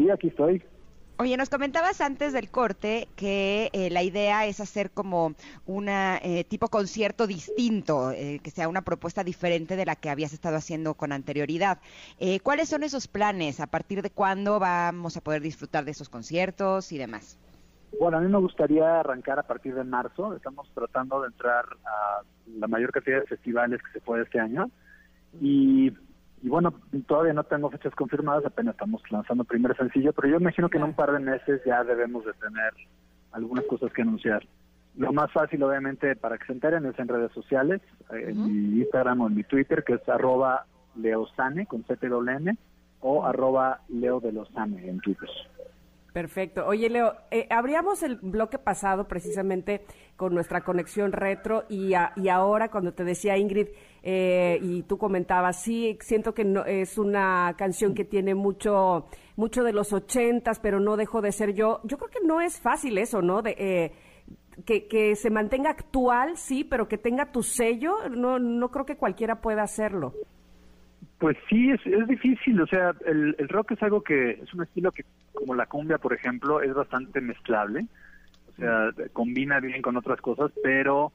Sí, aquí estoy. Oye, nos comentabas antes del corte que eh, la idea es hacer como un eh, tipo concierto distinto, eh, que sea una propuesta diferente de la que habías estado haciendo con anterioridad. ¿Cuáles son esos planes? ¿A partir de cuándo vamos a poder disfrutar de esos conciertos y demás? Bueno, a mí me gustaría arrancar a partir de marzo. Estamos tratando de entrar a la mayor cantidad de festivales que se puede este año. Y y bueno, todavía no tengo fechas confirmadas, apenas estamos lanzando el primer sencillo, pero yo imagino que en un par de meses ya debemos de tener algunas cosas que anunciar. Lo más fácil, obviamente, para que se enteren es en redes sociales, en mi Instagram o en mi Twitter, que es arroba leosane con CTWN o arroba leo de losane en Twitter. Perfecto. Oye, Leo, eh, abríamos el bloque pasado precisamente con nuestra conexión retro y, y ahora cuando te decía Ingrid eh, y tú comentabas, sí, siento que no, es una canción que tiene mucho, mucho de los ochentas, pero no dejo de ser yo. Yo creo que no es fácil eso, ¿no? De, eh, que, que se mantenga actual, sí, pero que tenga tu sello, no, no creo que cualquiera pueda hacerlo. Pues sí, es, es difícil, o sea, el, el rock es algo que es un estilo que, como la cumbia, por ejemplo, es bastante mezclable, o sea, combina bien con otras cosas, pero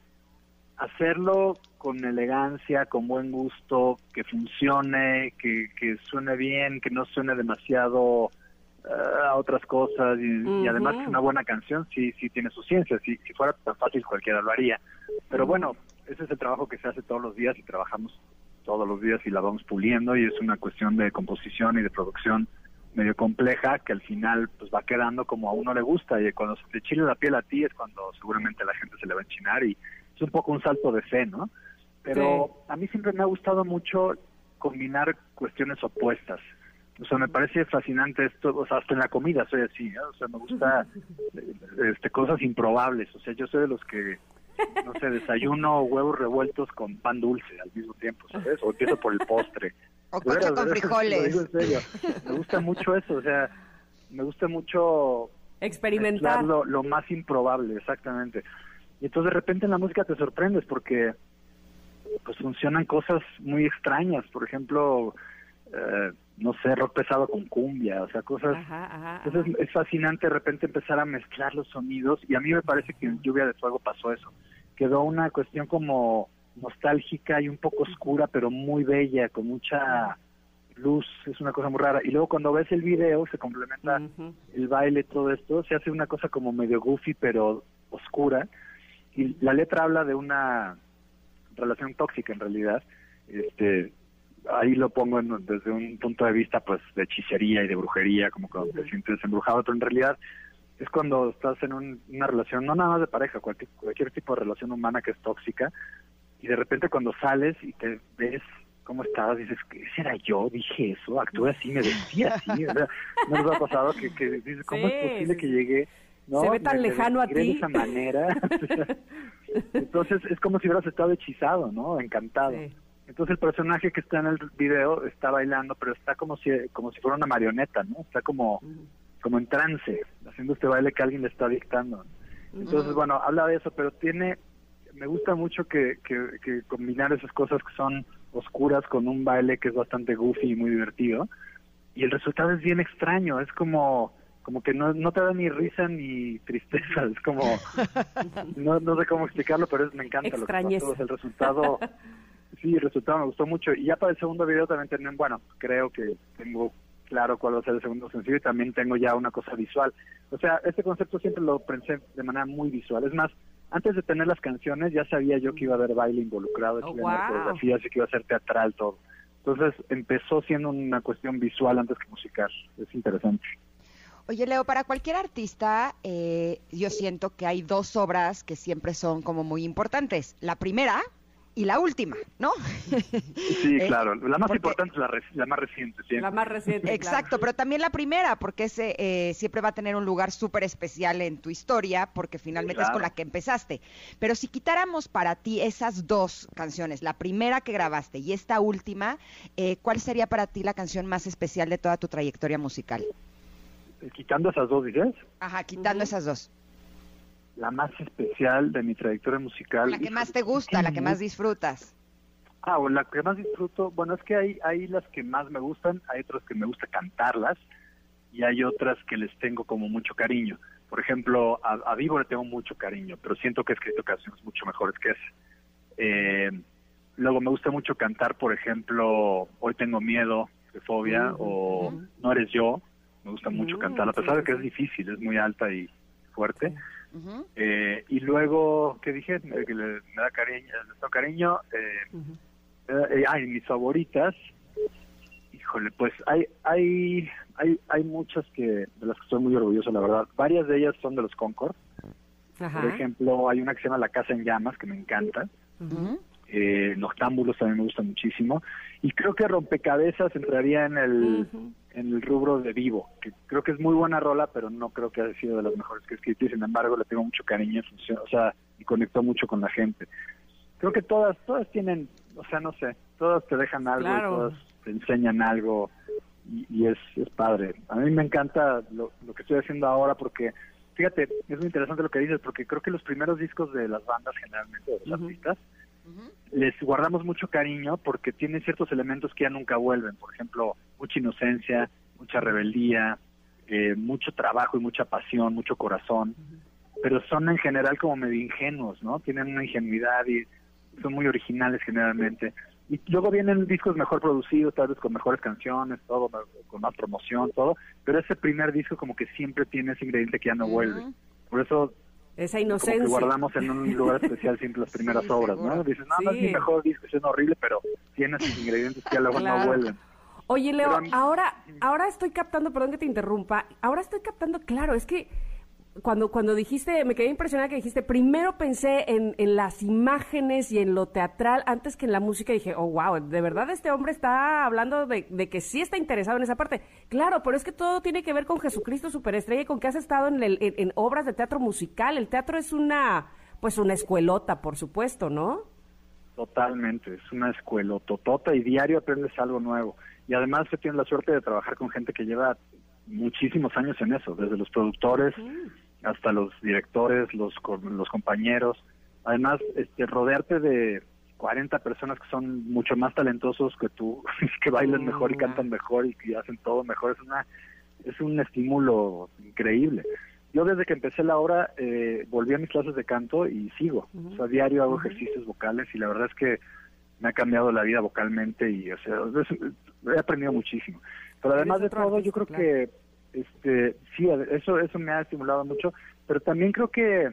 hacerlo con elegancia, con buen gusto, que funcione, que, que suene bien, que no suene demasiado eh, a otras cosas y, además que una buena canción sí sí tiene su ciencia, si, si fuera tan fácil cualquiera lo haría. Pero bueno, ese es el trabajo que se hace todos los días y trabajamos todos los días y la vamos puliendo y es una cuestión de composición y de producción medio compleja que al final pues va quedando como a uno le gusta y cuando se te chile la piel a ti es cuando seguramente la gente se le va a enchinar y es un poco un salto de fe, ¿no? Pero a mí siempre me ha gustado mucho combinar cuestiones opuestas. O sea, me parece fascinante esto, o sea, hasta en la comida soy así, o sea, me gusta este, cosas improbables, o sea, yo soy de los que no sé, desayuno huevos revueltos con pan dulce al mismo tiempo, ¿sabes? O empiezo por el postre. O con frijoles. Me gusta mucho eso, o sea, me gusta mucho experimentar lo, lo, más improbable, exactamente. Y entonces de repente en la música te sorprendes porque pues funcionan cosas muy extrañas, por ejemplo, eh, no sé, rock pesado con cumbia, o sea, cosas... Entonces es fascinante de repente empezar a mezclar los sonidos y a mí me parece que en Lluvia de Fuego pasó eso. Quedó una cuestión como nostálgica y un poco oscura, pero muy bella, con mucha luz, es una cosa muy rara. Y luego cuando ves el video, se complementa el baile, todo esto, se hace una cosa como medio goofy, pero oscura. Y la letra habla de una relación tóxica en realidad, este ahí lo pongo desde un punto de vista pues de hechicería y de brujería, como cuando te sientes embrujado, pero en realidad es cuando estás en una relación, no nada más de pareja, cualquier, cualquier tipo de relación humana que es tóxica, y de repente cuando sales y te ves cómo estabas, dices, ¿qué será yo? Dije eso, actué así, me vestí así, ¿no nos ha pasado que, que dices, ¿cómo es posible que llegue? No, Se ve tan lejano a ti. De esa manera. Entonces es como si hubieras estado hechizado, ¿no? Encantado. Entonces el personaje que está en el video está bailando, pero está como si como si fuera una marioneta, ¿no? Está como como en trance, haciendo este baile que alguien le está dictando. Entonces, bueno, habla de eso, pero tiene me gusta mucho que, que, combinar esas cosas que son oscuras con un baile que es bastante goofy y muy divertido. Y el resultado es bien extraño, es como como que no, no te da ni risa ni tristeza, es como, no, no sé cómo explicarlo, pero es, me encanta lo que pasó, el resultado sí, el resultado me gustó mucho. Y ya para el segundo video también tienen, bueno, creo que tengo claro cuál va a ser el segundo sencillo y también tengo ya una cosa visual. O sea, este concepto siempre lo pensé de manera muy visual. Es más, antes de tener las canciones ya sabía yo que iba a haber baile involucrado, que iba a haber coreografías y que iba a ser teatral todo. Entonces empezó siendo una cuestión visual antes que musical. Es interesante. Oye, Leo, para cualquier artista, eh, yo siento que hay dos obras que siempre son como muy importantes. La primera, y la última, ¿no? Sí, eh, claro. La más importante es la, más reciente. Siempre. La más reciente. Exacto, pero también la primera, porque ese, eh, siempre va a tener un lugar súper especial en tu historia, porque finalmente es con la que empezaste. Pero si quitáramos para ti esas dos canciones, la primera que grabaste y esta última, eh, ¿cuál sería para ti la canción más especial de toda tu trayectoria musical? Quitando esas dos, dices. Ajá, quitando esas dos la más especial de mi trayectoria musical. La que más te gusta, la que más disfrutas. Ah, o la que más disfruto, bueno, es que hay, hay las que más me gustan, hay otras que me gusta cantarlas y hay otras que les tengo como mucho cariño. Por ejemplo, a, Vivo le tengo mucho cariño, pero siento que he escrito canciones mucho mejores que esa. Eh, luego me gusta mucho cantar, por ejemplo, Hoy tengo miedo, de fobia, o No eres yo. Me gusta mucho cantar, a pesar de que es difícil, es muy alta y fuerte. Eh, y luego, ¿qué dije? Que le, me da cariño, le cariño. Eh, eh, ay, mis favoritas. Híjole, pues hay, hay, hay, hay muchas que de las que estoy muy orgulloso, la verdad. Varias de ellas son de los Concord. Por ejemplo, hay una que se llama La Casa en Llamas, que me encanta. Eh, Noctámbulos también me gusta muchísimo. Y creo que Rompecabezas entraría en el, en el rubro de vivo, que creo que es muy buena rola, pero no creo que haya sido de las mejores que he escrito y sin embargo le tengo mucho cariño, o sea, y conectó mucho con la gente. Creo que todas, todas tienen, o sea, no sé, todas te dejan algo, todas te enseñan algo y, es, es padre. A mí me encanta lo, lo que estoy haciendo ahora porque fíjate, es muy interesante lo que dices, porque creo que los primeros discos de las bandas generalmente, de los artistas, les guardamos mucho cariño porque tienen ciertos elementos que ya nunca vuelven. Por ejemplo, mucha inocencia, mucha rebeldía, eh, mucho trabajo y mucha pasión, mucho corazón. Pero son en general como medio ingenuos, ¿no? Tienen una ingenuidad y son muy originales generalmente. Y luego vienen discos mejor producidos, tal vez con mejores canciones, todo, con más promoción, todo. Pero ese primer disco como que siempre tiene ese ingrediente que ya no vuelve. Por eso esa inocencia. Como que guardamos en un lugar especial siempre las primeras obras, ¿no? Dices, no, no es mi mejor disco, es horrible, pero tiene sus ingredientes que luego no vuelven. Oye, Leo, ahora, ahora estoy captando, perdón que te interrumpa, ahora estoy captando, claro, es que cuando, cuando dijiste, me quedé impresionada que dijiste, primero pensé en, en, las imágenes y en lo teatral antes que en la música. Y dije, oh, wow, de verdad este hombre está hablando de, de, que sí está interesado en esa parte. Claro, pero es que todo tiene que ver con Jesucristo Superestrella y con que has estado en, el, en, obras de teatro musical. El teatro es una, pues una escuelota, por supuesto, ¿no? Totalmente, es una escuelototota y diario aprendes algo nuevo. Y además se tiene la suerte de trabajar con gente que lleva muchísimos años en eso, desde los productores hasta los directores, los, los compañeros. Además, este, rodearte de 40 personas que son mucho más talentosos que tú, que bailan mejor y cantan mejor y que hacen todo mejor, es una es un estímulo increíble. Yo desde que empecé la obra eh, volví a mis clases de canto y sigo. O sea, diario hago ejercicios vocales y la verdad es que me ha cambiado la vida vocalmente y o sea, he aprendido muchísimo. Pero además de todo, yo creo que este, sí, eso, eso me ha estimulado mucho, pero también creo que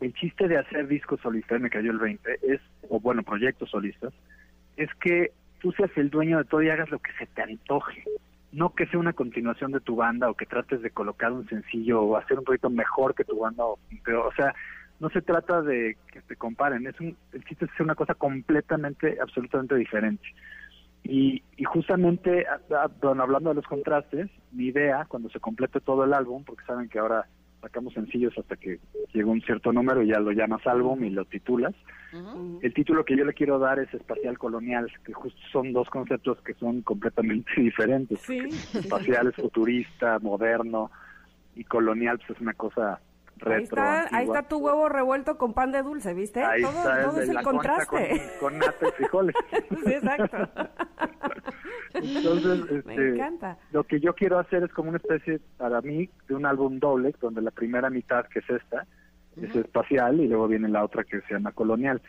el chiste de hacer discos solistas, me cayó el 20, es, o bueno, proyectos solistas, es que tú seas el dueño de todo y hagas lo que se te antoje. No que sea una continuación de tu banda o que trates de colocar un sencillo o hacer un proyecto mejor que tu banda. O, pero, o sea, no se trata de que te comparen. Es un, el chiste es hacer una cosa completamente, absolutamente diferente. Y, y justamente, bueno, hablando de los contrastes, mi idea, cuando se complete todo el álbum, porque saben que ahora sacamos sencillos hasta que llega un cierto número y ya lo llamas álbum y lo titulas. El título que yo le quiero dar es espacial colonial, que justo son dos conceptos que son completamente diferentes. Espacial es futurista, moderno y colonial pues es una cosa ahí está, ahí está tu huevo revuelto con pan de dulce, ¿viste? Ahí todo, está todo es el contraste. Con, con y frijoles. sí, exacto. Entonces, este, Me encanta. Lo que yo quiero hacer es como una especie, para mí, de un álbum doble, donde la primera mitad, que es esta, es espacial, y luego viene la otra que se llama colonial.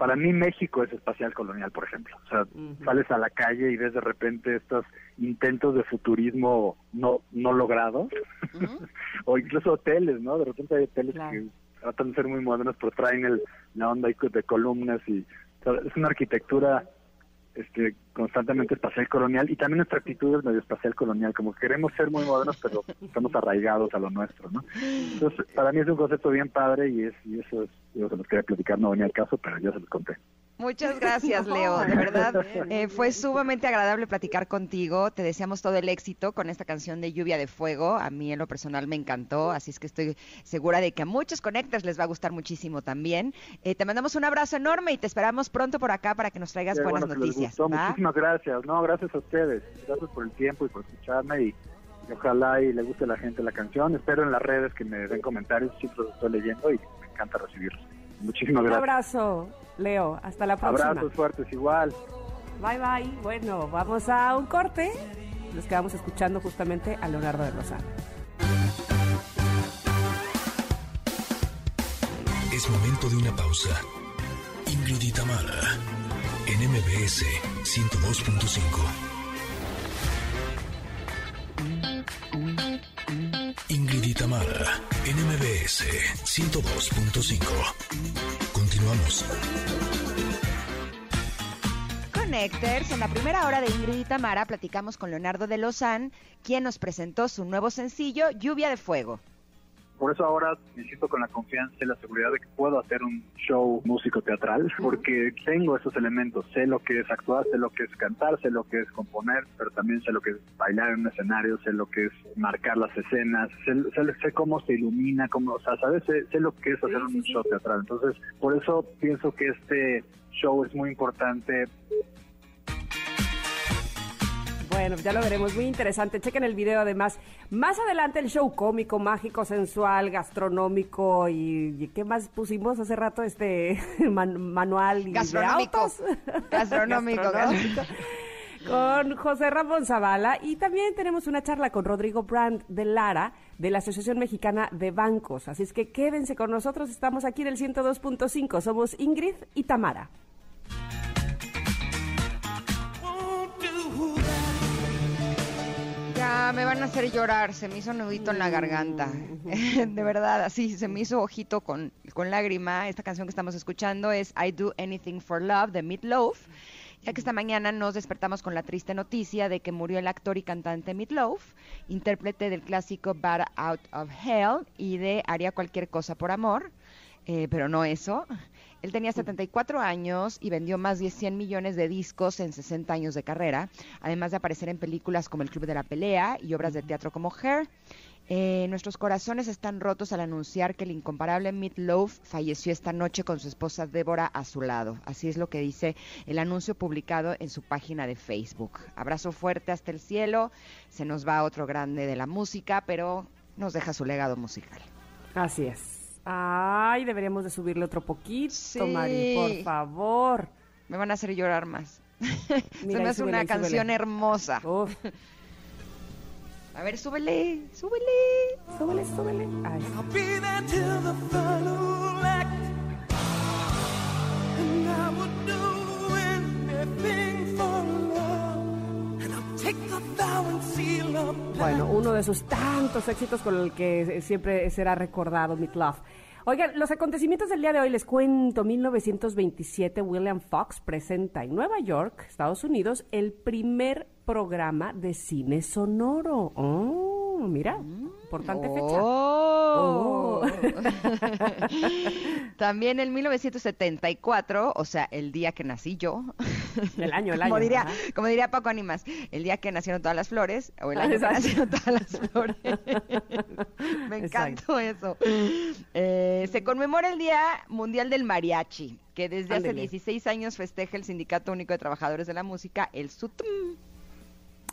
Para mí México es espacial colonial, por ejemplo. O sea, sales a la calle y ves de repente estos intentos de futurismo no no logrados, o incluso hoteles, ¿no? De repente hay hoteles que tratan de ser muy modernos, pero traen el, la onda de columnas y es una arquitectura este, constantemente espacial colonial y también nuestra actitud es medio espacial colonial, como queremos ser muy modernos, pero estamos arraigados a lo nuestro, ¿no? Entonces, para mí es un concepto bien padre y, es, y eso es, yo se los quería platicar, no venía al caso, pero ya se los conté. Muchas gracias, Leo. De verdad, eh, fue sumamente agradable platicar contigo. Te deseamos todo el éxito con esta canción de Lluvia de Fuego. A mí en lo personal me encantó, así es que estoy segura de que a muchos conectores les va a gustar muchísimo también. Eh, te mandamos un abrazo enorme y te esperamos pronto por acá para que nos traigas buenas noticias. Muchísimas gracias. No, gracias a ustedes. Gracias por el tiempo y por escucharme y, ojalá y le guste a la gente la canción. Espero en las redes que me den comentarios, siempre los estoy leyendo y me encanta recibirlos. Muchísimas gracias. Un abrazo. Leo. Hasta la próxima. Abrazos fuertes igual. Bye bye. Bueno, vamos a un corte. Nos quedamos escuchando justamente a Leonardo de Lozano. Es momento de una pausa. Ingrid y Tamara, en MBS 102.5. Ingrid y Tamara, en MBS 102.5. Continuamos. Connectors, en la primera hora de Ingrid y Tamara platicamos con Leonardo de Lozán, quien nos presentó su nuevo sencillo, Lluvia de Fuego. Por eso ahora me siento con la confianza y la seguridad de que puedo hacer un show músico teatral, porque tengo esos elementos. Sé lo que es actuar, sé lo que es cantar, sé lo que es componer, pero también sé lo que es bailar en un escenario, sé lo que es marcar las escenas, sé, cómo se ilumina, cómo, o sea, ¿sabes? Sé, lo que es hacer un show teatral. Entonces, por eso pienso que este show es muy importante bueno, ya lo veremos, muy interesante. Chequen el video además. Más adelante el show cómico, mágico, sensual, gastronómico y, ¿qué más pusimos hace rato? Este manual y gastronómico. Gastronómico, gastronómico. con José Ramón Zavala y también tenemos una charla con Rodrigo Brandt de Lara de la Asociación Mexicana de Bancos. Así es que quédense con nosotros, estamos aquí en el 102.5, somos Ingrid y Tamara. Me van a hacer llorar, se me hizo nudito en la garganta. de verdad, así, se me hizo ojito con, con lágrima. Esta canción que estamos escuchando es I Do Anything for Love de Meatloaf. Ya que esta mañana nos despertamos con la triste noticia de que murió el actor y cantante Meatloaf, intérprete del clásico Bad Out of Hell y de Haría cualquier cosa por amor, eh, pero no eso. Él tenía 74 años y vendió más de 100 millones de discos en 60 años de carrera, además de aparecer en películas como El Club de la Pelea y obras de teatro como Hair. Eh, nuestros corazones están rotos al anunciar que el incomparable Meat Loaf falleció esta noche con su esposa Débora a su lado. Así es lo que dice el anuncio publicado en su página de Facebook. Abrazo fuerte hasta el cielo. Se nos va otro grande de la música, pero nos deja su legado musical. Así es. Ay, deberíamos de subirle otro poquito, Mari, por favor. Me van a hacer llorar más. Se me hace una canción hermosa. A ver, súbele, súbele. Súbele, súbele. Ay. Bueno, uno de sus tantos éxitos con el que siempre será recordado, Meat Love. Oigan, los acontecimientos del día de hoy les cuento. 1927, William Fox presenta en Nueva York, Estados Unidos, el primer programa de cine sonoro. Oh, mira, importante fecha. Oh. Oh. También en 1974, o sea, el día que nací yo. El año, el año. Como diría, como diría Paco Animas, el día que nacieron todas las flores, o el año que nacieron todas las flores. Me encantó eso. Eh, se conmemora el Día Mundial del Mariachi, que desde hace 16 años festeja el Sindicato Único de Trabajadores de la Música, el SUTM.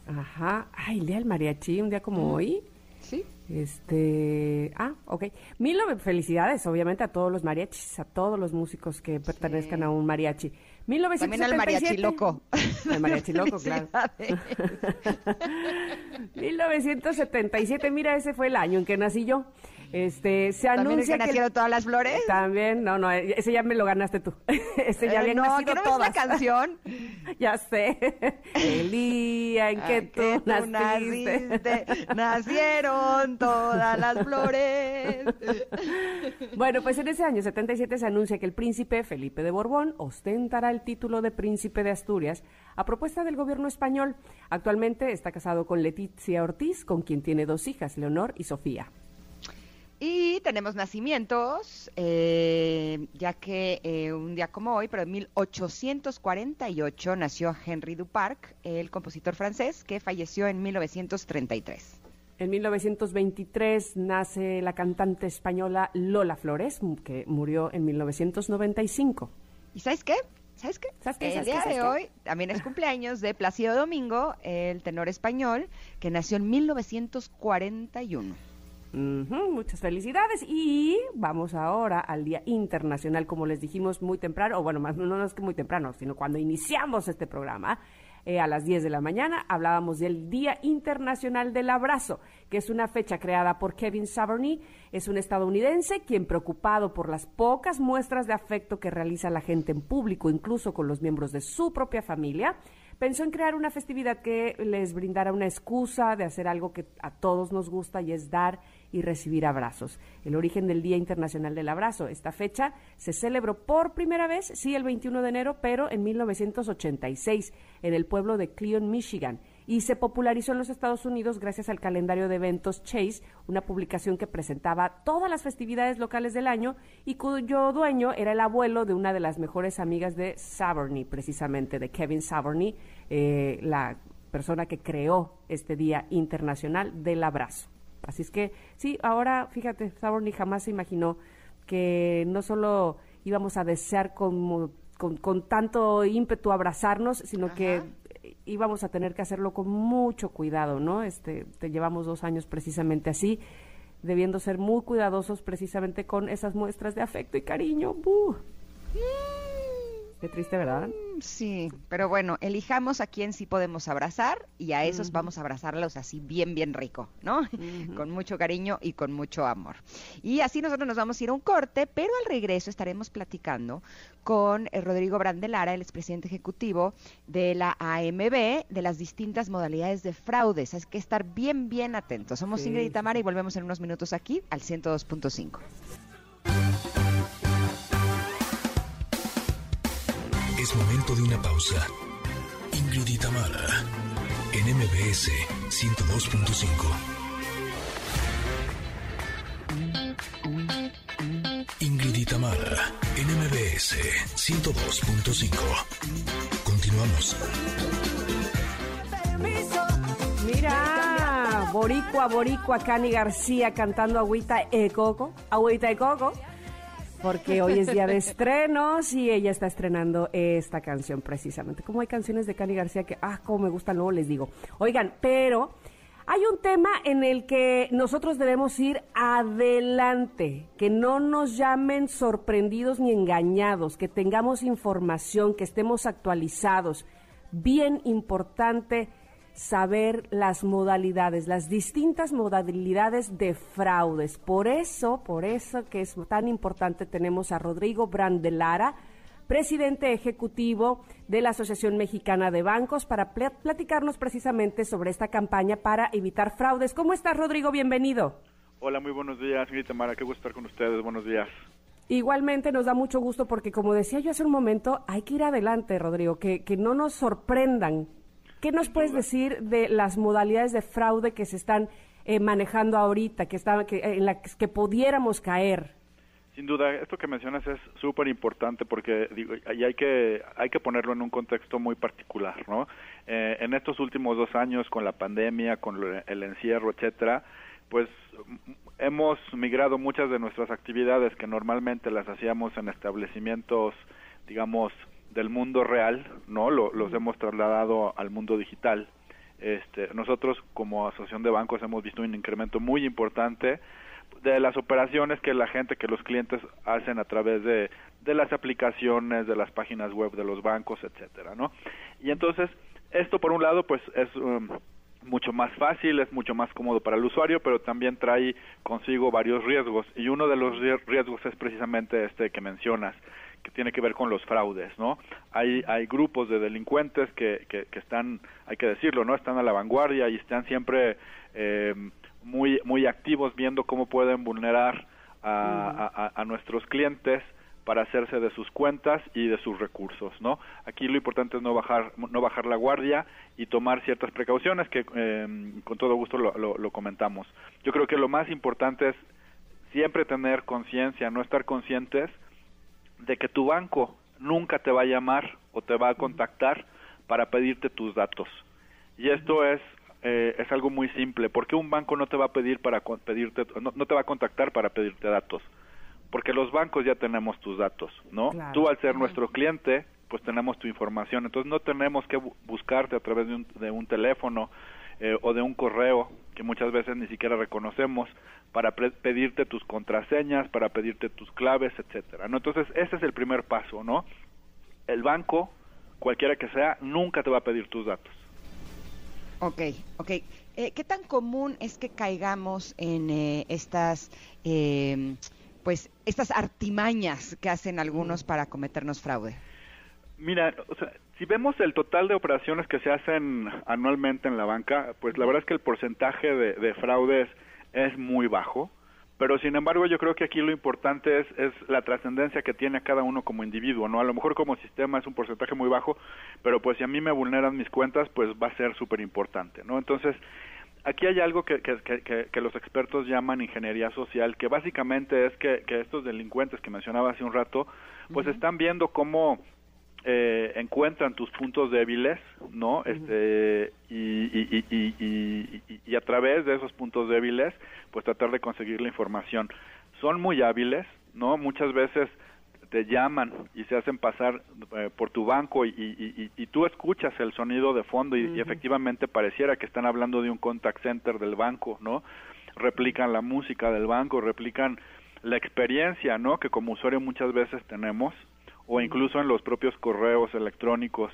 Ajá. Ay, el Día del Mariachi, un día como hoy. Sí. Este, ah, ok. Mil felicidades, obviamente, a todos los mariachis, a todos los músicos que pertenezcan a un mariachi. 1977. También al mariachi loco. Al mariachi loco, claro. 1977, mira, ese fue el año en que nací yo. Este, se anuncia que, que todas las flores. También, no, no, ese ya me lo ganaste tú. ese ya eh, no, nacido no todas. canción. ya sé. El día en que, tú, naciste. nacieron todas las flores. bueno, pues en ese año 77 se anuncia que el príncipe Felipe de Borbón ostentará el título de príncipe de Asturias a propuesta del gobierno español. Actualmente está casado con Leticia Ortiz, con quien tiene dos hijas, Leonor y Sofía. Y tenemos nacimientos, eh, ya que eh, un día como hoy, pero en 1848 nació Henry Duparc, el compositor francés, que falleció en 1933. En 1923 nace la cantante española Lola Flores, que murió en 1995. ¿Y sabes qué? ¿Sabes qué? ¿Sabes qué? El día de hoy también es cumpleaños de Plácido Domingo, el tenor español, que nació en 1941 muchas felicidades y vamos ahora al Día Internacional, como les dijimos muy temprano, o bueno, más no, es que muy temprano, sino cuando iniciamos este programa. Eh, a las 10 de la mañana hablábamos del Día Internacional del Abrazo, que es una fecha creada por Kevin Saverny. Es un estadounidense quien, preocupado por las pocas muestras de afecto que realiza la gente en público, incluso con los miembros de su propia familia, pensó en crear una festividad que les brindara una excusa de hacer algo que a todos nos gusta y es dar y recibir abrazos. El origen del Día Internacional del Abrazo. Esta fecha se celebró por primera vez, sí, el 21 de enero, pero en 1986 en el pueblo de Cleon, Michigan y se popularizó en los Estados Unidos gracias al calendario de eventos Chase, una publicación que presentaba todas las festividades locales del año y cuyo dueño era el abuelo de una de las mejores amigas de Saverny, precisamente de Kevin Saverny, eh, la persona que creó este Día Internacional del Abrazo. Así es que sí, ahora fíjate, Saverny jamás se imaginó que no solo íbamos a desear con, con, tanto ímpetu abrazarnos, sino que íbamos a tener que hacerlo con mucho cuidado, ¿no? Este, te llevamos dos años precisamente así, debiendo ser muy cuidadosos precisamente con esas muestras de afecto y cariño. Qué triste, ¿verdad? Mm, sí, pero bueno, elijamos a quién sí podemos abrazar y a esos vamos a abrazarlos así bien, bien rico, ¿no? Con mucho cariño y con mucho amor. Y así nosotros nos vamos a ir a un corte, pero al regreso estaremos platicando con eh, Rodrigo Brandelara, el expresidente ejecutivo de la AMB, de las distintas modalidades de fraudes. Hay que estar bien, bien atentos. Somos Ingrid y Tamara y volvemos en unos minutos aquí al 102.5. Es momento de una pausa. Ingrid y Tamara, en MBS 102.5. Ingrid y Tamara, en MBS 102.5. Continuamos. Mira, Boricua, Boricua, Cani García cantando Agüita e Coco. Agüita e Coco porque hoy es día de estrenos y ella está estrenando esta canción precisamente. Como hay canciones de Cani García que, ah, como me gustan, luego les digo. Oigan, pero hay un tema en el que nosotros debemos ir adelante, que no nos llamen sorprendidos ni engañados, que tengamos información, que estemos actualizados. Bien importante saber las modalidades, las distintas modalidades de fraudes. Por eso, por eso que es tan importante, tenemos a Rodrigo Brandelara, presidente ejecutivo de la Asociación Mexicana de Bancos, para platicarnos precisamente sobre esta campaña para evitar fraudes. ¿Cómo estás, Rodrigo? Bienvenido. Hola, muy buenos días, señorita Mara. Qué gusto estar con ustedes. Buenos días. Igualmente nos da mucho gusto porque, como decía yo hace un momento, hay que ir adelante, Rodrigo, que, que no nos sorprendan ¿Qué nos puedes decir de las modalidades de fraude que se están eh, manejando ahorita, que, está, que, en las que pudiéramos caer? Sin duda, esto que mencionas es súper importante porque digo, y hay que hay que ponerlo en un contexto muy particular, ¿no? Eh, en estos últimos dos años, con la pandemia, con el encierro, etcétera, pues hemos migrado muchas de nuestras actividades que normalmente las hacíamos en establecimientos, digamos, del mundo real, ¿no? los hemos trasladado al mundo digital. Este, nosotros como asociación de bancos hemos visto un incremento muy importante de las operaciones que la gente, que los clientes hacen a través de, de las aplicaciones, de las páginas web de los bancos, etcétera, ¿no? Y entonces, esto por un lado, pues es um, mucho más fácil, es mucho más cómodo para el usuario, pero también trae consigo varios riesgos y uno de los riesgos es precisamente este que mencionas, que tiene que ver con los fraudes, ¿no? Hay, hay grupos de delincuentes que, que, están, hay que decirlo, ¿no? Están a la vanguardia y están siempre eh, muy, muy activos viendo cómo pueden vulnerar a, a, a nuestros clientes para hacerse de sus cuentas y de sus recursos, ¿no? Aquí lo importante es no bajar, no bajar la guardia y tomar ciertas precauciones que em, con todo gusto lo, lo, comentamos. Yo creo que lo más importante es siempre tener conciencia, no estar conscientes de que tu banco nunca te va a llamar o te va a contactar para pedirte tus datos. Y esto es eh, es algo muy simple. porque un banco no te va a pedir para pedirte, no, no te va a contactar para pedirte datos? porque los bancos ya tenemos tus datos, ¿no? Tú al ser nuestro cliente, pues tenemos tu información, entonces no tenemos que buscarte a través de un, de un teléfono eh, o de un correo que muchas veces ni siquiera reconocemos para pedirte tus contraseñas, para pedirte tus claves, etcétera, ¿no? Entonces ese es el primer paso, ¿no? El banco, cualquiera que sea, nunca te va a pedir tus datos. Ok, ok. Eh, ¿Qué tan común es que caigamos en eh, estas eh, pues estas artimañas que hacen algunos para cometernos fraude? Mira, o sea, si vemos el total de operaciones que se hacen anualmente en la banca, pues la verdad es que el porcentaje de, fraudes es muy bajo, pero sin embargo yo creo que aquí lo importante es, es la trascendencia que tiene cada uno como individuo, ¿no? A lo mejor como sistema es un porcentaje muy bajo, pero pues si a mí me vulneran mis cuentas, pues va a ser súper importante, ¿no? Entonces, aquí hay algo que, que, los expertos llaman ingeniería social, que básicamente es que, estos delincuentes que mencionaba hace un rato, pues están viendo cómo eh, encuentran tus puntos débiles, ¿no? Este y, y, a través de esos puntos débiles, pues tratar de conseguir la información. Son muy hábiles, ¿no? Muchas veces te llaman y se hacen pasar eh, por tu banco y, y, y, tú escuchas el sonido de fondo y, efectivamente pareciera que están hablando de un contact center del banco, ¿no? Replican la música del banco, replican la experiencia, ¿no? Que como usuario muchas veces tenemos o incluso en los propios correos electrónicos,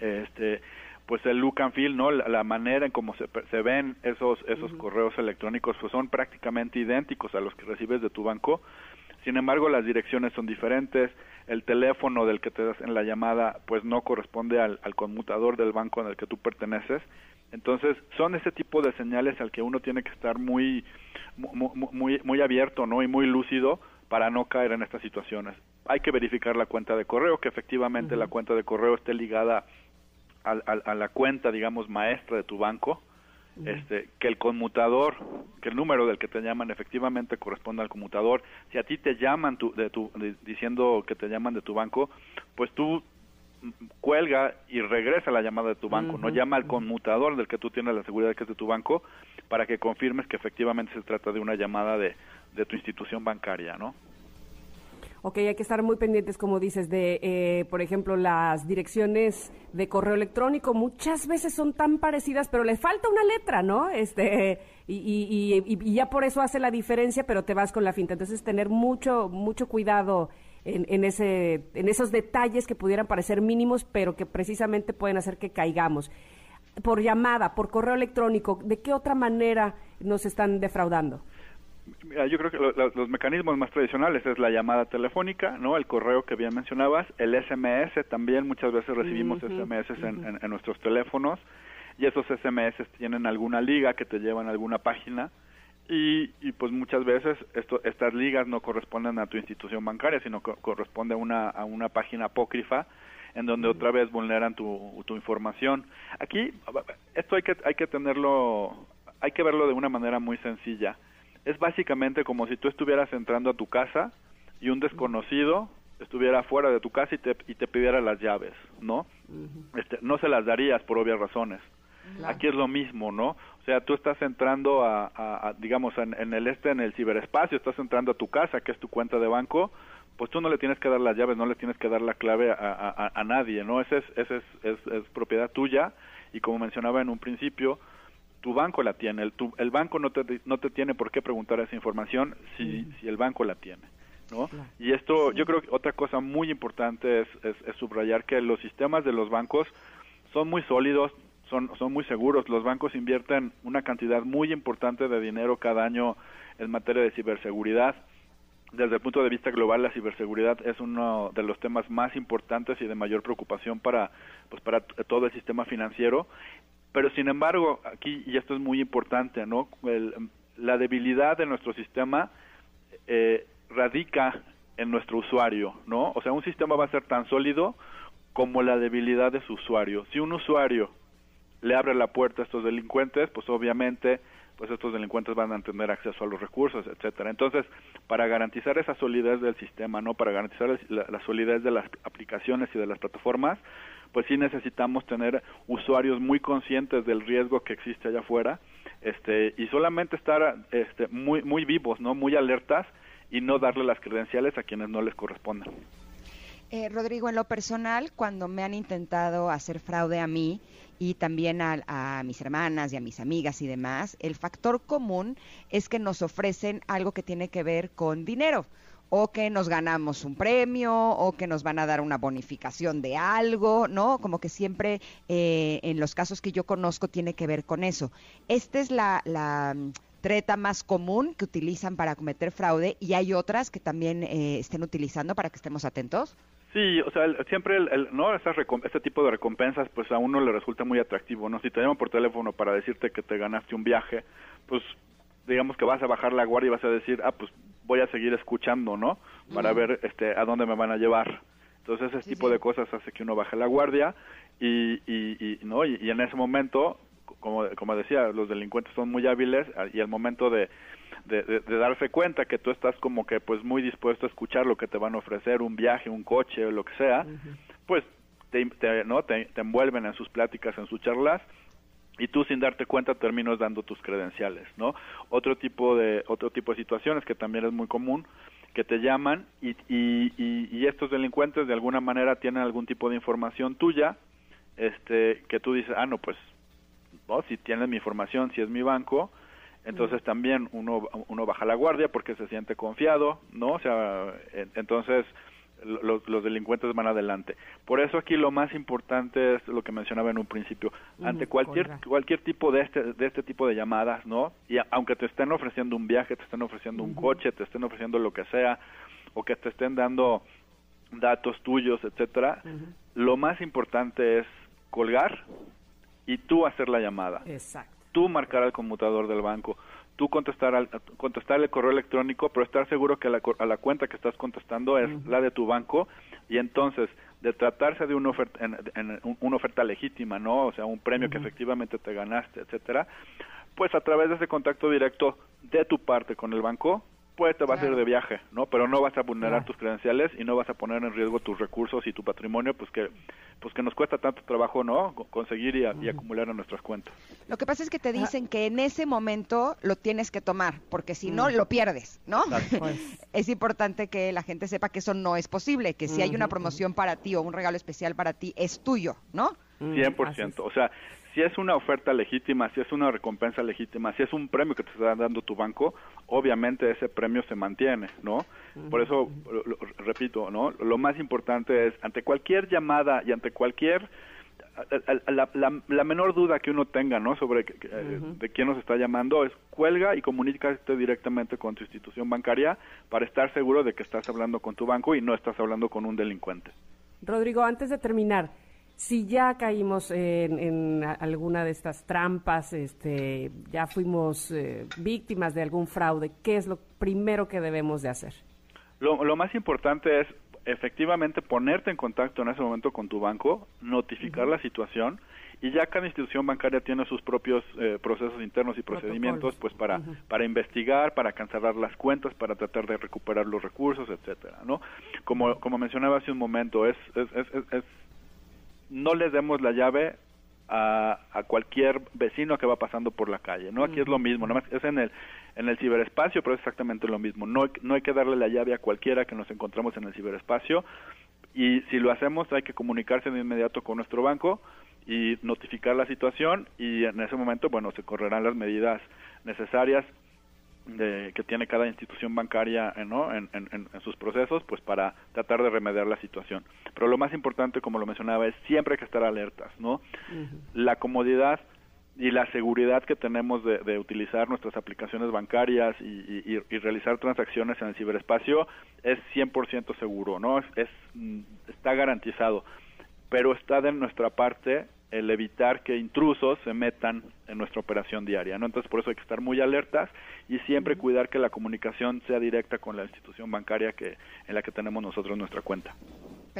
este, pues el look and feel, ¿no? La, manera en cómo se, se ven esos esos correos electrónicos, pues son prácticamente idénticos a los que recibes de tu banco sin embargo, las direcciones son diferentes, el teléfono del que te das en la llamada pues no corresponde al, conmutador del banco en el que tú perteneces. Entonces, son ese tipo de señales al que uno tiene que estar muy muy muy abierto, ¿no? Y muy lúcido para no caer en estas situaciones. Hay que verificar la cuenta de correo, que efectivamente la cuenta de correo esté ligada a la cuenta, digamos, maestra de tu banco, este, que el conmutador, que el número del que te llaman efectivamente corresponda al conmutador. Si a ti te llaman tu, de tu, diciendo que te llaman de tu banco, pues tú cuelga y regresa la llamada de tu banco, no llama al conmutador del que tú tienes la seguridad que es de tu banco para que confirmes que efectivamente se trata de una llamada de, de tu institución bancaria, ¿no? Ok, hay que estar muy pendientes, como dices, de, eh, por ejemplo, las direcciones de correo electrónico. Muchas veces son tan parecidas, pero le falta una letra, ¿no? Este, y, y, ya por eso hace la diferencia, pero te vas con la finta. Entonces, tener mucho, mucho cuidado en, en, ese, en esos detalles que pudieran parecer mínimos, pero que precisamente pueden hacer que caigamos. Por llamada, por correo electrónico, ¿de qué otra manera nos están defraudando? Yo creo que los mecanismos más tradicionales es la llamada telefónica, ¿no? El correo que bien mencionabas, el SMS también, muchas veces recibimos SMS en, en, nuestros teléfonos y esos SMS tienen alguna liga que te llevan a alguna página y, y pues muchas veces esto, estas ligas no corresponden a tu institución bancaria, sino que corresponde a una, a una página apócrifa en donde otra vez vulneran tu, tu información. Aquí esto hay que, hay que tenerlo, hay que verlo de una manera muy sencilla es básicamente como si tú estuvieras entrando a tu casa y un desconocido estuviera fuera de tu casa y te, y te pidiera las llaves, ¿no? este, no se las darías por obvias razones. Aquí es lo mismo, ¿no? O sea, tú estás entrando a, digamos, en, el este, en el ciberespacio, estás entrando a tu casa, que es tu cuenta de banco, pues tú no le tienes que dar las llaves, no le tienes que dar la clave a, a nadie, ¿no? Esa es, ese es, es, es propiedad tuya y como mencionaba en un principio, tu banco la tiene, el, el banco no te, no te tiene por qué preguntar esa información si, si el banco la tiene. ¿no? Y esto, yo creo que otra cosa muy importante es, es, subrayar que los sistemas de los bancos son muy sólidos, son, son muy seguros. Los bancos invierten una cantidad muy importante de dinero cada año en materia de ciberseguridad. Desde el punto de vista global, la ciberseguridad es uno de los temas más importantes y de mayor preocupación para, pues, para todo el sistema financiero. Pero, sin embargo, aquí, y esto es muy importante, ¿no? la debilidad de nuestro sistema eh, radica en nuestro usuario, ¿no? O sea, un sistema va a ser tan sólido como la debilidad de su usuario. Si un usuario le abre la puerta a estos delincuentes, pues obviamente pues estos delincuentes van a tener acceso a los recursos, etcétera. Entonces, para garantizar esa solidez del sistema, no, para garantizar la, solidez de las aplicaciones y de las plataformas, pues sí necesitamos tener usuarios muy conscientes del riesgo que existe allá afuera, este, y solamente estar, este, muy, muy vivos, no, muy alertas y no darle las credenciales a quienes no les correspondan. Eh, Rodrigo, en lo personal, cuando me han intentado hacer fraude a mí, y también a, mis hermanas y a mis amigas y demás, el factor común es que nos ofrecen algo que tiene que ver con dinero o que nos ganamos un premio, o que nos van a dar una bonificación de algo, ¿no? Como que siempre eh, en los casos que yo conozco tiene que ver con eso. Esta es la, la mm, treta más común que utilizan para cometer fraude y hay otras que también eh, estén utilizando para que estemos atentos. Sí, o sea, siempre el, no este tipo de recompensas pues a uno le resulta muy atractivo, ¿no? Si te llaman por teléfono para decirte que te ganaste un viaje, pues digamos que vas a bajar la guardia y vas a decir, "Ah, pues voy a seguir escuchando, ¿no? Para ver este a dónde me van a llevar." Entonces, ese tipo de cosas hace que uno baje la guardia y, y, y no y, y en ese momento como, como decía, los delincuentes son muy hábiles y al momento de, de, darse cuenta que tú estás como que pues muy dispuesto a escuchar lo que te van a ofrecer, un viaje, un coche o lo que sea, pues te, ¿no? Te, envuelven en sus pláticas, en sus charlas y tú sin darte cuenta terminas dando tus credenciales, ¿no? Otro tipo de otro tipo de situaciones que también es muy común que te llaman y, y, y, estos delincuentes de alguna manera tienen algún tipo de información tuya, este, que tú dices, ah, no, pues, ¿no? si tienes mi información, si es mi banco, entonces también uno, uno baja la guardia porque se siente confiado, ¿no? O sea, entonces los, los, delincuentes van adelante. Por eso aquí lo más importante es lo que mencionaba en un principio. Ante cualquier cualquier tipo de este de este tipo de llamadas, ¿no? Y aunque te estén ofreciendo un viaje, te estén ofreciendo un coche, te estén ofreciendo lo que sea o que te estén dando datos tuyos, etcétera, lo más importante es colgar y tú hacer la llamada. Exacto tú marcar al conmutador del banco, tú contestar, al, contestar el correo electrónico, pero estar seguro que la, a la cuenta que estás contestando es la de tu banco y entonces de tratarse de una oferta, en, una oferta legítima, ¿no? O sea, un premio que efectivamente te ganaste, etcétera, pues a través de ese contacto directo de tu parte con el banco, pues te vas a ir de viaje, ¿no? Pero no vas a vulnerar tus credenciales y no vas a poner en riesgo tus recursos y tu patrimonio, pues que pues que nos cuesta tanto trabajo, ¿no? Conseguir y, acumular en nuestras cuentas. Lo que pasa es que te dicen que en ese momento lo tienes que tomar, porque si no lo pierdes, ¿no? Pues. es importante que la gente sepa que eso no es posible, que si hay una promoción para ti o un regalo especial para ti es tuyo, ¿no? 100%. O sea, si es una oferta legítima, si es una recompensa legítima, si es un premio que te está dando tu banco, obviamente ese premio se mantiene, ¿no? Por eso, repito, ¿no? Lo más importante es, ante cualquier llamada y ante cualquier la, menor duda que uno tenga no sobre de quién nos está llamando es cuelga y comunícate directamente con tu institución bancaria para estar seguro de que estás hablando con tu banco y no estás hablando con un delincuente. Rodrigo, antes de terminar, si ya caímos en, alguna de estas trampas, este, ya fuimos eh, víctimas de algún fraude, ¿qué es lo primero que debemos de hacer? Lo, más importante es efectivamente ponerte en contacto en ese momento con tu banco, notificar la situación y ya cada institución bancaria tiene sus propios eh, procesos internos y procedimientos pues para para investigar para cancelar las cuentas para tratar de recuperar los recursos etcétera no como como mencionaba hace un momento es, es, es no le demos la llave a, a, cualquier vecino que va pasando por la calle, ¿no? Aquí es lo mismo, nada más es en el en el ciberespacio, pero es exactamente lo mismo. No, no hay que darle la llave a cualquiera que nos encontramos en el ciberespacio y si lo hacemos hay que comunicarse de inmediato con nuestro banco y notificar la situación y en ese momento, bueno, se correrán las medidas necesarias de, que tiene cada institución bancaria ¿no? en, en, sus procesos, pues para tratar de remediar la situación. Pero lo más importante, como lo mencionaba, es siempre hay que estar alertas, ¿no? La comodidad y la seguridad que tenemos de, utilizar nuestras aplicaciones bancarias y, realizar transacciones en el ciberespacio es 100% seguro, ¿no? Es, mm, está garantizado, pero está de nuestra parte el evitar que intrusos se metan en nuestra operación diaria, ¿no? Entonces por eso hay que estar muy alertas y siempre cuidar que la comunicación sea directa con la institución bancaria que en la que tenemos nosotros nuestra cuenta.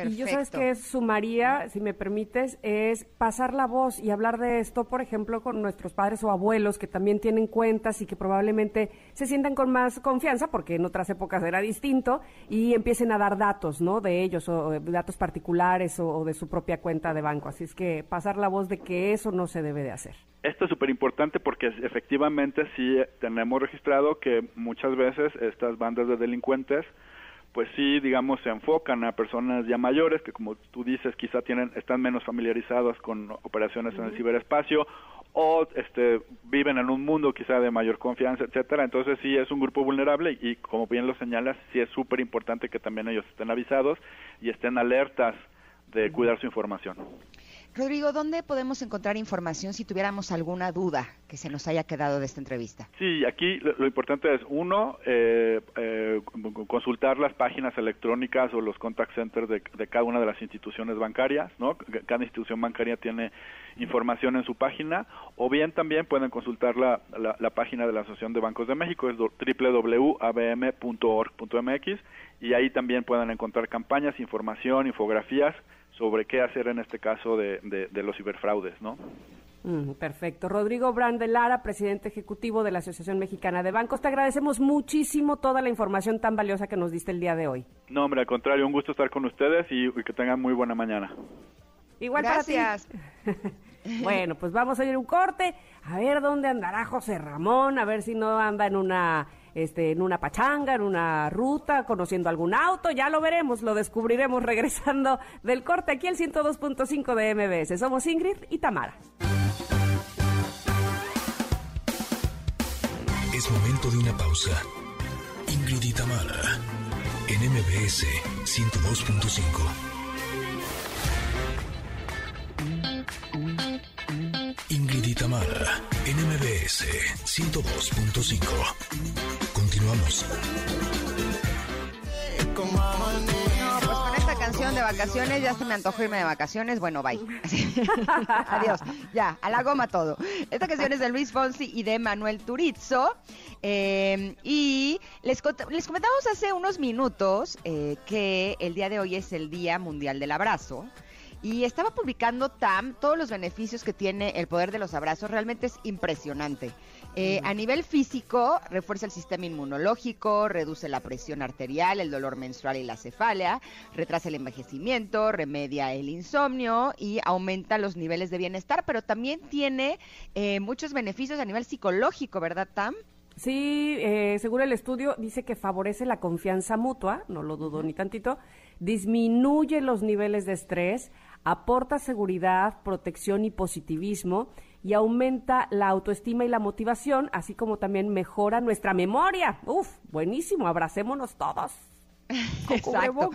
Y yo sabes que sumaría, si me permites, es pasar la voz y hablar de esto, por ejemplo, con nuestros padres o abuelos que también tienen cuentas y que probablemente se sientan con más confianza, porque en otras épocas era distinto, y empiecen a dar datos, ¿no? De ellos o datos particulares o, de su propia cuenta de banco. Así es que pasar la voz de que eso no se debe de hacer. Esto es súper importante porque efectivamente sí tenemos registrado que muchas veces estas bandas de delincuentes pues sí, digamos, se enfocan a personas ya mayores que, como tú dices, quizá tienen, están menos familiarizadas con operaciones en el ciberespacio o este, viven en un mundo quizá de mayor confianza, etcétera. Entonces sí es un grupo vulnerable y, como bien lo señalas, sí es súper importante que también ellos estén avisados y estén alertas de cuidar su información. Rodrigo, ¿dónde podemos encontrar información si tuviéramos alguna duda que se nos haya quedado de esta entrevista? Sí, aquí lo, importante es, uno, eh, eh, consultar las páginas electrónicas o los contact centers de, cada una de las instituciones bancarias, ¿no? Cada institución bancaria tiene información en su página, o bien también pueden consultar la, la página de la Asociación de Bancos de México, es www.abm.org.mx, y ahí también pueden encontrar campañas, información, infografías, sobre qué hacer en este caso de, de, los ciberfraudes, ¿no? Mm, perfecto. Rodrigo Brandelara, presidente ejecutivo de la Asociación Mexicana de Bancos, te agradecemos muchísimo toda la información tan valiosa que nos diste el día de hoy. No, hombre, al contrario, un gusto estar con ustedes y, que tengan muy buena mañana. Igual Gracias. bueno, pues vamos a ir un corte, a ver dónde andará José Ramón, a ver si no anda en una este, en una pachanga, en una ruta, conociendo algún auto, ya lo veremos, lo descubriremos regresando del corte aquí el 102.5 de MBS. Somos Ingrid y Tamara. Es momento de una pausa. Ingrid y Tamara, en MBS 102.5. Tamara, NMBS 102.5. Continuamos. pues con esta canción de vacaciones ya se me antojó irme de vacaciones. Bueno, bye. Adiós. Ya, a la goma todo. Esta canción es de Luis Fonsi y de Manuel Turizo. Eh, y les, les, comentamos hace unos minutos eh, que el día de hoy es el Día Mundial del Abrazo. Y estaba publicando TAM todos los beneficios que tiene el poder de los abrazos. Realmente es impresionante. Eh, a nivel físico, refuerza el sistema inmunológico, reduce la presión arterial, el dolor menstrual y la cefalea, retrasa el envejecimiento, remedia el insomnio y aumenta los niveles de bienestar, pero también tiene eh, muchos beneficios a nivel psicológico, ¿verdad, Tam? Sí, eh, según el estudio, dice que favorece la confianza mutua, no lo dudo ni tantito, disminuye los niveles de estrés, aporta seguridad, protección y positivismo y aumenta la autoestima y la motivación, así como también mejora nuestra memoria. Uf, buenísimo, abracémonos todos. Exacto.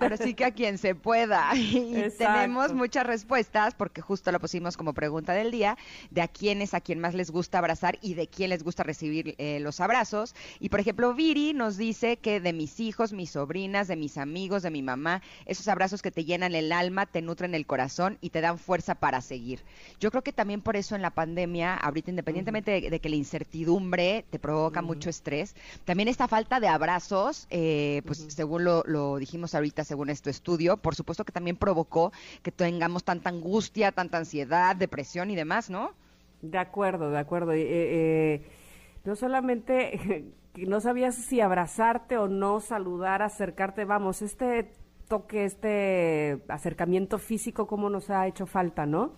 Ahora sí que a quien se pueda. Y tenemos muchas respuestas, porque justo lo pusimos como pregunta del día, de a quiénes a quién más les gusta abrazar y de quién les gusta recibir eh, los abrazos. Y por ejemplo, Viri nos dice que de mis hijos, mis sobrinas, de mis amigos, de mi mamá, esos abrazos que te llenan el alma, te nutren el corazón y te dan fuerza para seguir. Yo creo que también por eso en la pandemia, ahorita independientemente de, que la incertidumbre te provoca mucho estrés, también esta falta de abrazos, eh, pues pues, según lo, dijimos ahorita, según este estudio, por supuesto que también provocó que tengamos tanta angustia, tanta ansiedad, depresión y demás, ¿no? De acuerdo, de acuerdo. Eh, eh, no solamente no sabías si abrazarte o no, saludar, acercarte, vamos, este toque, este acercamiento físico, como nos ha hecho falta, ¿no?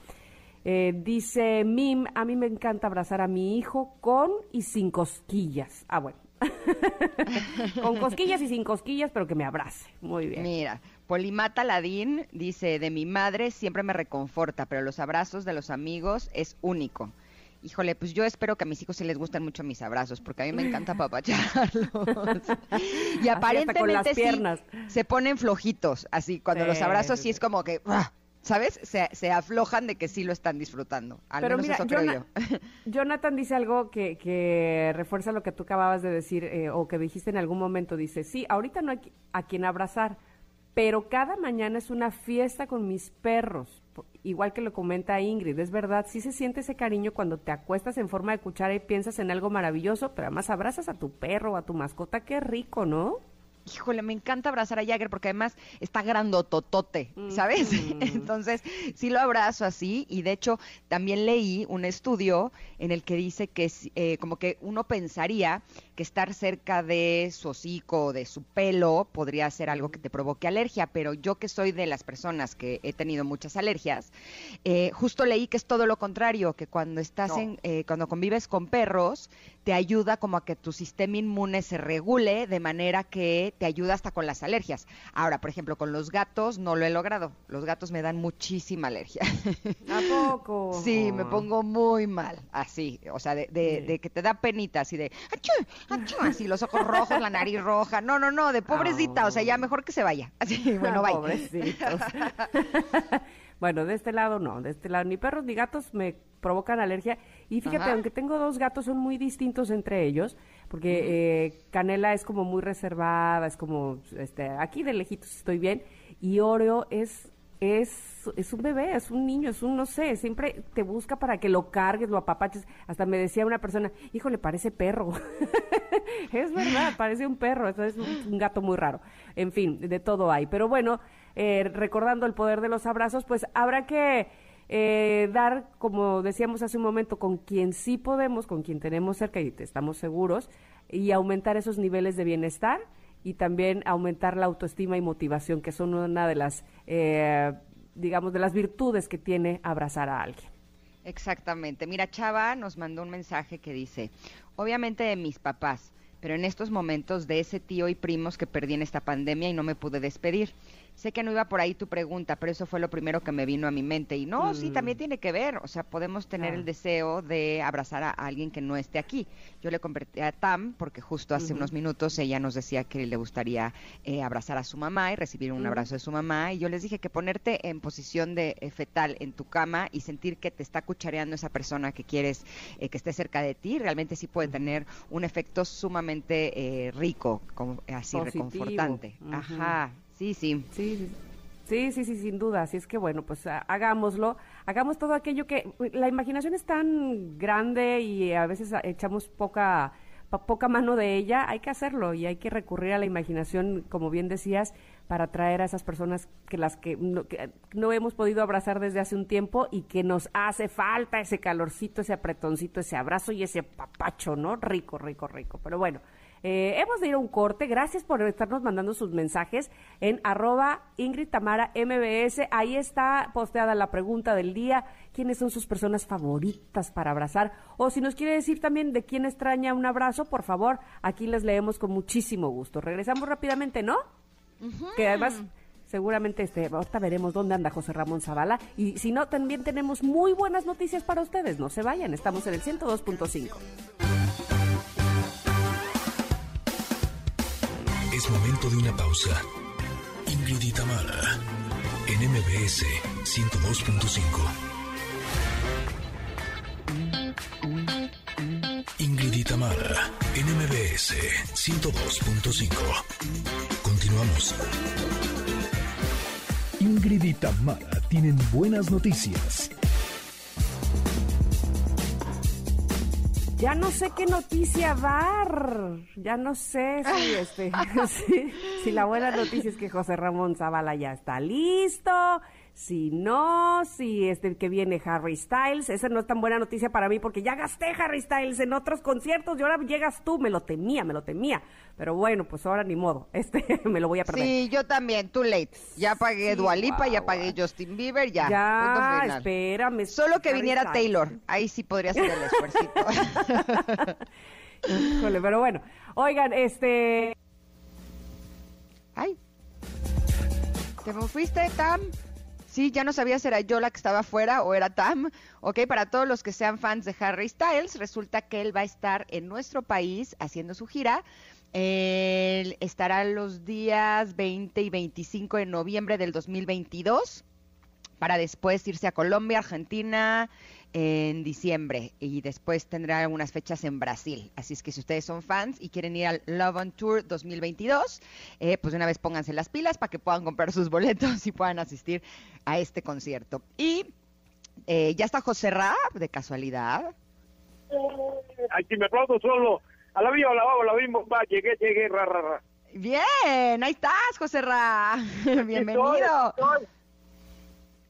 Eh, dice Mim, a mí me encanta abrazar a mi hijo con y sin cosquillas. Ah, bueno, Con cosquillas y sin cosquillas, pero que me abrace. Muy bien. Mira, Polimata Ladín dice, de mi madre siempre me reconforta, pero los abrazos de los amigos es único. Híjole, pues yo espero que a mis hijos sí les gusten mucho mis abrazos, porque a mí me encanta papacharlos. y aparentemente sí, se ponen flojitos, así, cuando los abrazos sí es como que. ¿Sabes? Se, aflojan de que sí lo están disfrutando. Al Pero mira, eso creo yo. Jonathan dice algo que, que, refuerza lo que tú acababas de decir eh, o que dijiste en algún momento. Dice, sí, ahorita no hay a quien abrazar, pero cada mañana es una fiesta con mis perros. Igual que lo comenta Ingrid, es verdad, sí se siente ese cariño cuando te acuestas en forma de cuchara y piensas en algo maravilloso, pero además abrazas a tu perro o a tu mascota, qué rico, ¿no? Híjole, me encanta abrazar a Jagger porque además está grandototote, ¿sabes? Entonces, sí lo abrazo así y de hecho también leí un estudio en el que dice que eh, como que uno pensaría que estar cerca de su hocico o de su pelo podría ser algo que te provoque alergia, pero yo que soy de las personas que he tenido muchas alergias, eh, justo leí que es todo lo contrario, que cuando estás en, eh, cuando convives con perros, te ayuda como a que tu sistema inmune se regule de manera que te ayuda hasta con las alergias. Ahora, por ejemplo, con los gatos no lo he logrado. Los gatos me dan muchísima alergia. ¿A poco? Sí, me pongo muy mal, así, o sea, de, que te da penita, así de, ¡achú! ¡Achú! así los ojos rojos, la nariz roja. No, no, no, de pobrecita, o sea, ya mejor que se vaya. Así, bueno, vaya. Pobrecitos. bueno, de este lado no, de este lado ni perros ni gatos me provocan alergia. Y fíjate, aunque tengo dos gatos, son muy distintos entre ellos porque eh, Canela es como muy reservada, es como, este, aquí de lejitos estoy bien, y Oreo es, es, es un bebé, es un niño, es un, no sé, siempre te busca para que lo cargues, lo apapaches, hasta me decía una persona, híjole, parece perro, es verdad, parece un perro, es un, gato muy raro, en fin, de todo hay, pero bueno, eh, recordando el poder de los abrazos, pues habrá que eh, dar, como decíamos hace un momento, con quien sí podemos, con quien tenemos cerca y estamos seguros, y aumentar esos niveles de bienestar y también aumentar la autoestima y motivación, que son una de las, eh, digamos, de las virtudes que tiene abrazar a alguien. Exactamente. Mira, Chava nos mandó un mensaje que dice, obviamente de mis papás, pero en estos momentos de ese tío y primos que perdí en esta pandemia y no me pude despedir. Sé que no iba por ahí tu pregunta, pero eso fue lo primero que me vino a mi mente. Y no, sí, también mm. tiene que ver. O sea, podemos tener el deseo de abrazar a alguien que no esté aquí. Yo le convertí a Tam, porque justo hace unos minutos ella nos decía que le gustaría eh, abrazar a su mamá y recibir un abrazo de su mamá. Y yo les dije que ponerte en posición de eh, fetal en tu cama y sentir que te está cuchareando esa persona que quieres eh, que esté cerca de ti, realmente sí puede tener un efecto sumamente rico, como, así reconfortante. Ajá. Sí, sí. Sí, sí, sí, sí, sin duda. Así es que bueno, pues hagámoslo. Hagamos todo aquello que la imaginación es tan grande y a veces echamos poca poca mano de ella, hay que hacerlo y hay que recurrir a la imaginación, como bien decías, para atraer a esas personas que las que no, que no, hemos podido abrazar desde hace un tiempo y que nos hace falta ese calorcito, ese apretoncito, ese abrazo y ese papacho, ¿no? Rico, rico, rico. Pero bueno, eh, hemos de ir a un corte. Gracias por estarnos mandando sus mensajes en arroba Ingrid Tamara MBS. Ahí está posteada la pregunta del día. ¿Quiénes son sus personas favoritas para abrazar? O si nos quiere decir también de quién extraña un abrazo, por favor, aquí les leemos con muchísimo gusto. Regresamos rápidamente, ¿no? Que además seguramente este, ahorita veremos dónde anda José Ramón Zavala. Y si no, también tenemos muy buenas noticias para ustedes. No se vayan, estamos en el 102.5. Momento de una pausa. Ingrid y Tamara, en MBS 102.5. Ingrid y en MBS 102.5. Continuamos. Ingrid y Tamara tienen buenas noticias. Ya no sé qué noticia dar. Ya no sé si, este, si, la buena noticia es que José Ramón Zavala ya está listo. Si no, si este que viene Harry Styles, esa no es tan buena noticia para mí porque ya gasté Harry Styles en otros conciertos y ahora llegas tú, me lo temía, me lo temía. Pero bueno, pues ahora ni modo, este me lo voy a perder. Sí, yo también, too late. Ya pagué Dualipa, ya pagué Justin Bieber, ya. Ya, espérame. Solo que viniera Taylor, ahí sí podría ser el esfuerzo. Híjole, pero bueno. Oigan, este... Ay. ¿Te me fuiste, Tam? Sí, ya no sabía si era yo la que estaba afuera o era Tam. Ok, para todos los que sean fans de Harry Styles, resulta que él va a estar en nuestro país haciendo su gira. Él estará los días 20 y 25 de noviembre del 2022 para después irse a Colombia, Argentina, en diciembre y después tendrá algunas fechas en Brasil. Así es que si ustedes son fans y quieren ir al Love on Tour 2022, eh, pues de una vez pónganse las pilas para que puedan comprar sus boletos y puedan asistir a este concierto. Y eh, ya está José Ra, de casualidad. Aquí me aplaudo solo. A la vía, la vamos, la vimos, va, llegué, llegué, ra, ra, ra. Bien, ahí estás, José Ra. Bienvenido.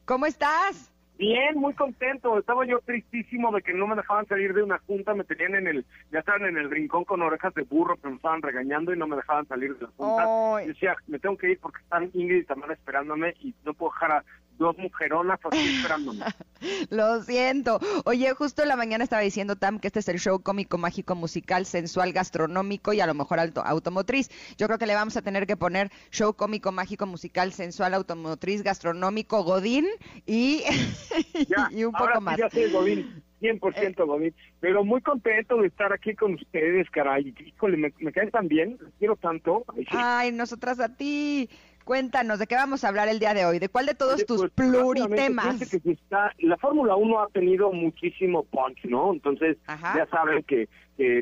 ¿Cómo estás? Bien, muy contento. Estaba yo tristísimo de que no me dejaban salir de una junta. Me tenían en el, ya estaban en el rincón con orejas de burro que me estaban regañando y no me dejaban salir de la junta. decía, me tengo que ir porque están Ingrid y Tamara esperándome y no puedo dejar a dos mujeronas así esperándome. Lo siento. Oye, justo en la mañana estaba diciendo Tam que este es el show cómico, mágico, musical, sensual, gastronómico y a lo mejor automotriz. Yo creo que le vamos a tener que poner show cómico, mágico, musical, sensual, automotriz, gastronómico, godín y, y un poco más. Ya sé, godín. 100% Godín, pero muy contento de estar aquí con ustedes, caray. Híjole, me, me caen tan bien, quiero tanto. Ay, nosotras a ti. Cuéntanos, ¿de qué vamos a hablar el día de hoy? ¿De cuál de todos tus pues, pluritemas? Que está, la Fórmula 1 ha tenido muchísimo punch, ¿no? Entonces, ya saben que,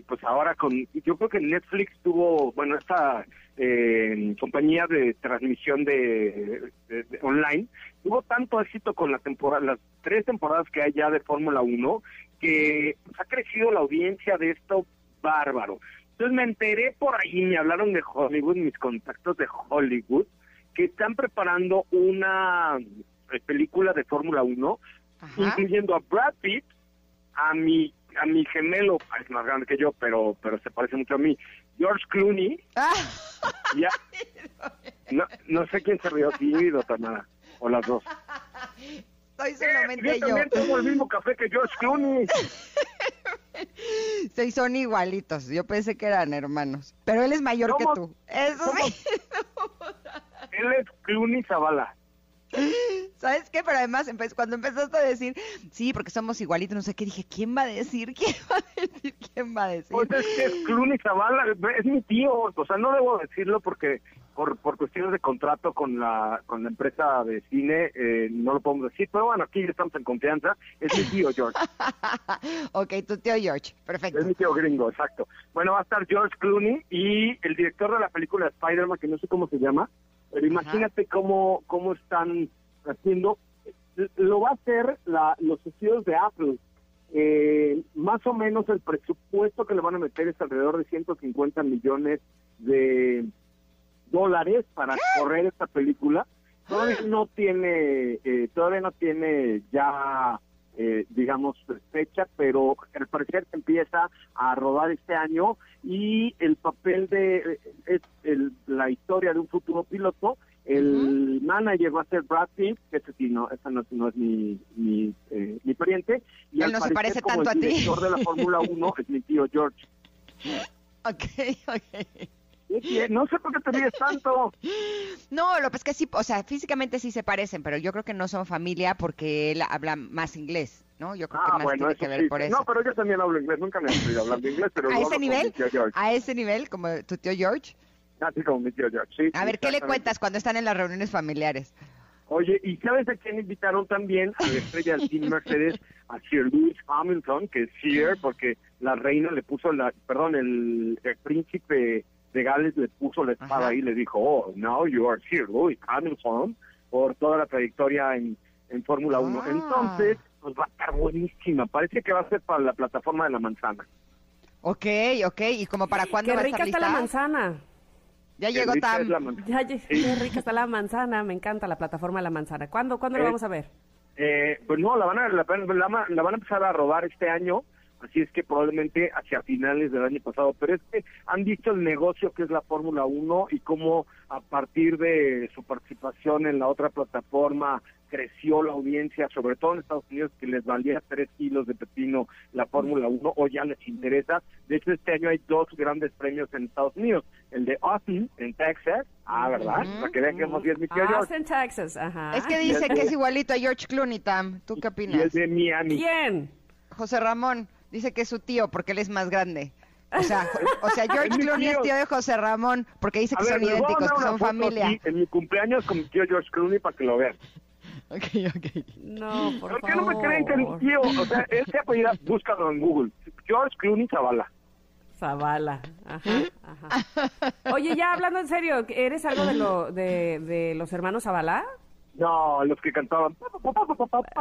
pues ahora con, yo creo que Netflix tuvo, bueno, esta eh, compañía de transmisión de, online, tuvo tanto éxito con la temporada, las tres temporadas que hay ya de Fórmula 1, que pues, ha crecido la audiencia de esto bárbaro. Entonces me enteré por ahí, me hablaron de Hollywood, mis contactos de Hollywood, que están preparando una eh, película de Fórmula 1, incluyendo a Brad Pitt, a mi a mi gemelo, es más grande que yo, pero pero se parece mucho a mí, George Clooney. Ah. Ya, no, no sé quién se rió, ti o Tamara, o las dos. Soy solamente eh, yo. también tengo el mismo café que George Clooney. Sí, son igualitos. Yo pensé que eran hermanos. Pero él es mayor que tú. Eso sí. Él es Clooney Zavala. ¿Sabes qué? Pero además, cuando empezaste a decir, sí, porque somos igualitos, no sé qué, dije, ¿quién va a decir? ¿Quién va a decir? ¿Quién va a decir? Pues es que es Clooney Zavala, es mi tío, o sea, no debo decirlo porque por, por cuestiones de contrato con la con la empresa de cine eh, no lo podemos decir, pero bueno, aquí estamos en confianza, es mi tío George. ok, tu tío George, perfecto. Es mi tío gringo, exacto. Bueno, va a estar George Clooney y el director de la película Spider-Man, que no sé cómo se llama, pero imagínate cómo, cómo están haciendo. Lo va a hacer la, los estudios de Apple. Eh, más o menos el presupuesto que le van a meter es alrededor de 150 millones de dólares para correr esta película. Todavía no tiene, eh, todavía no tiene ya, eh, digamos, fecha, pero al parecer empieza a rodar este año y el papel de es la historia de un futuro piloto. El manager va a ser Brad Pitt, que ese sí, no, esa no, es mi, mi, eh, mi pariente. Y Él no se parece tanto a ti. El director de la Fórmula 1 es mi tío George. Ok, ok. No sé por qué te ríes tanto. No, lo que es que sí, o sea, físicamente sí se parecen, pero yo creo que no son familia porque él habla más inglés, ¿no? Yo creo que ah, más tiene que ver por eso. No, pero yo también hablo inglés, nunca me he estudiado hablando inglés, pero ¿A ese nivel? ¿A ese nivel, como tu tío George? Así como mi tío George, sí. A ver, ¿qué le cuentas cuando están en las reuniones familiares? Oye, ¿y sabes a quién invitaron también? A la estrella del Team Mercedes, a Sir Lewis Hamilton, que es Sir, porque la reina le puso la, perdón, el, el príncipe de Gales le puso la espada ahí y le dijo, oh, now you are here, Louis Hamilton, por toda la trayectoria en, en Fórmula 1. Ah. Entonces, pues va a estar buenísima. Parece que va a ser para la plataforma de la manzana. Ok, ok. ¿Y como para cuándo Qué rica está la manzana. Ya llegó Tam. Ya, Qué rica está la manzana. Me encanta la plataforma de la manzana. ¿Cuándo, ¿cuándo lo eh, vamos a ver? Eh, pues no, la van a, la, van a empezar a rodar este año así es que probablemente hacia finales del año pasado, pero es que han visto el negocio que es la Fórmula 1 y cómo a partir de su participación en la otra plataforma creció la audiencia, sobre todo en Estados Unidos, que les valía tres kilos de pepino la Fórmula 1, o ya les interesa. De hecho, este año hay dos grandes premios en Estados Unidos. El de Austin, en Texas. Ah, ¿verdad? Para que vean que hemos mi Austin, Texas, ajá. Es que dice que es igualito a George Clooney, Tam. ¿Tú qué opinas? Y el de Miami. ¿Quién? José Ramón. Dice que es su tío porque él es más grande. O sea, o sea George Clooney es tío de José Ramón porque dice que son idénticos, que son familia. en mi cumpleaños con mi tío George Clooney para que lo vean. Ok, ok. No, por, ¿Por qué no me creen que mi tío, o sea, él se apellida, búscalo en Google, George Clooney Zavala. Zavala, ajá, ajá. Oye, ya hablando en serio, ¿eres algo de, lo, de, de los hermanos Zavala? No, los que cantaban.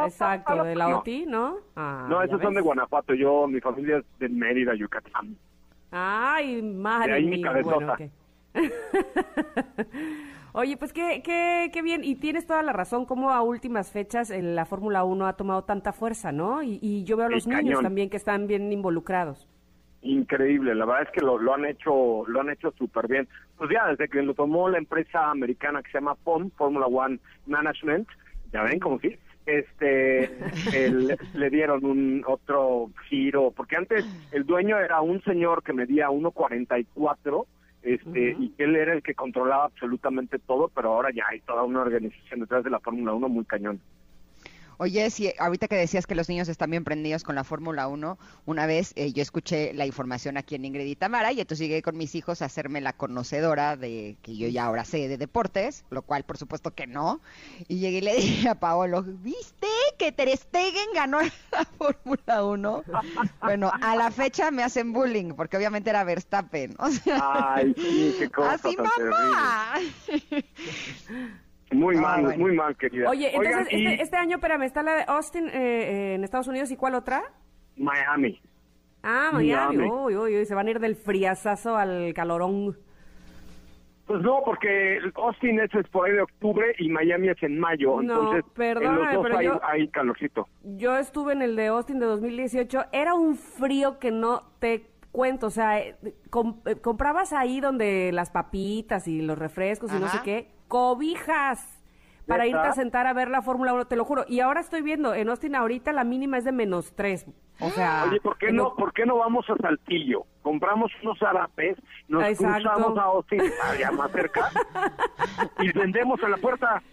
Exacto, de la OTI, ¿no? Ah, no, esos son de Guanajuato. Yo, mi familia es de Mérida, Yucatán. Ay, madre mía. Bueno, Oye, pues qué, qué, qué bien, y tienes toda la razón, como a últimas fechas en la Fórmula 1 ha tomado tanta fuerza, ¿no? Y, yo veo a los niños también que están bien involucrados. Increíble, la verdad es que lo, lo han hecho lo han hecho súper bien. Pues ya, desde que lo tomó la empresa americana que se llama POM, Formula One Management, ya ven como si, este, le dieron un otro giro, porque antes el dueño era un señor que medía 1.44 este, y él era el que controlaba absolutamente todo, pero ahora ya hay toda una organización detrás de la Fórmula 1 muy cañón. Oye, si ahorita que decías que los niños están bien prendidos con la Fórmula 1, una vez eh, yo escuché la información aquí en Ingrid y Tamara y entonces llegué con mis hijos a hacerme la conocedora de que yo ya ahora sé de deportes, lo cual por supuesto que no. Y llegué y le dije a Paolo, ¿viste que Ter Stegen ganó la Fórmula 1? bueno, a la fecha me hacen bullying porque obviamente era Verstappen. O sea, Ay, qué cosa así mamá. Muy ah, mal, muy mal, querida. Oye, entonces, este, este, año, espérame, está la de Austin eh, en Estados Unidos, ¿y cuál otra? Miami. Ah, Miami. Uy, uy, uy, se van a ir del friazazo al calorón. Pues no, porque Austin es por ahí de octubre y Miami es en mayo. No, entonces, perdóname, en pero hay, yo, hay calorcito. Yo estuve en el de Austin de 2018. Era un frío que no te cuento. O sea, eh, eh, comprabas ahí donde las papitas y los refrescos y no sé qué cobijas para irte a sentar a ver la Fórmula 1, te lo juro. Y ahora estoy viendo, en Austin ahorita la mínima es de menos tres. O sea... Oye, ¿por qué, no, ¿por qué no vamos a Saltillo? Compramos unos zarapes, nos cruzamos a Austin, allá más cerca, y vendemos a la puerta.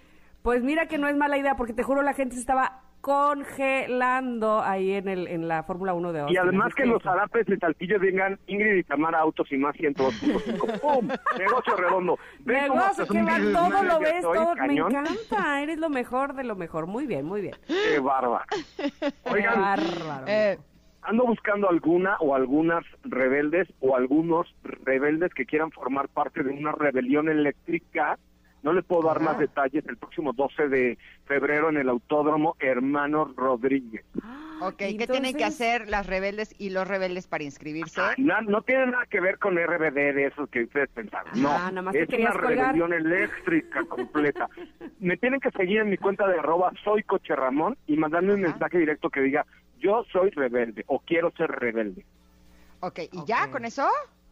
Pues mira que no es mala idea, porque te juro la gente se estaba congelando ahí en el en la Fórmula 1 de hoy. Y además que, los zarapes de Saltillo vengan Ingrid y Tamara Autos y más 102.5. ¡Pum! Negocio redondo. Negocio que va todo, lo ves, todo. Me encanta, eres lo mejor de lo mejor. Muy bien, muy bien. Qué bárbaro. Oigan, bárbaro. Eh, ando buscando alguna o algunas rebeldes o algunos rebeldes que quieran formar parte de una rebelión eléctrica no le puedo dar más detalles el próximo 12 de febrero en el Autódromo Hermanos Rodríguez. Ok, ¿qué tienen que hacer las rebeldes y los rebeldes para inscribirse? Ah, no, tiene nada que ver con RBD de esos que ustedes pensaron. No, ah, es una rebelión eléctrica completa. Me tienen que seguir en mi cuenta de arroba soy Coche Ramón y mandarme un mensaje directo que diga yo soy rebelde o quiero ser rebelde. Ok, ¿y ya con eso?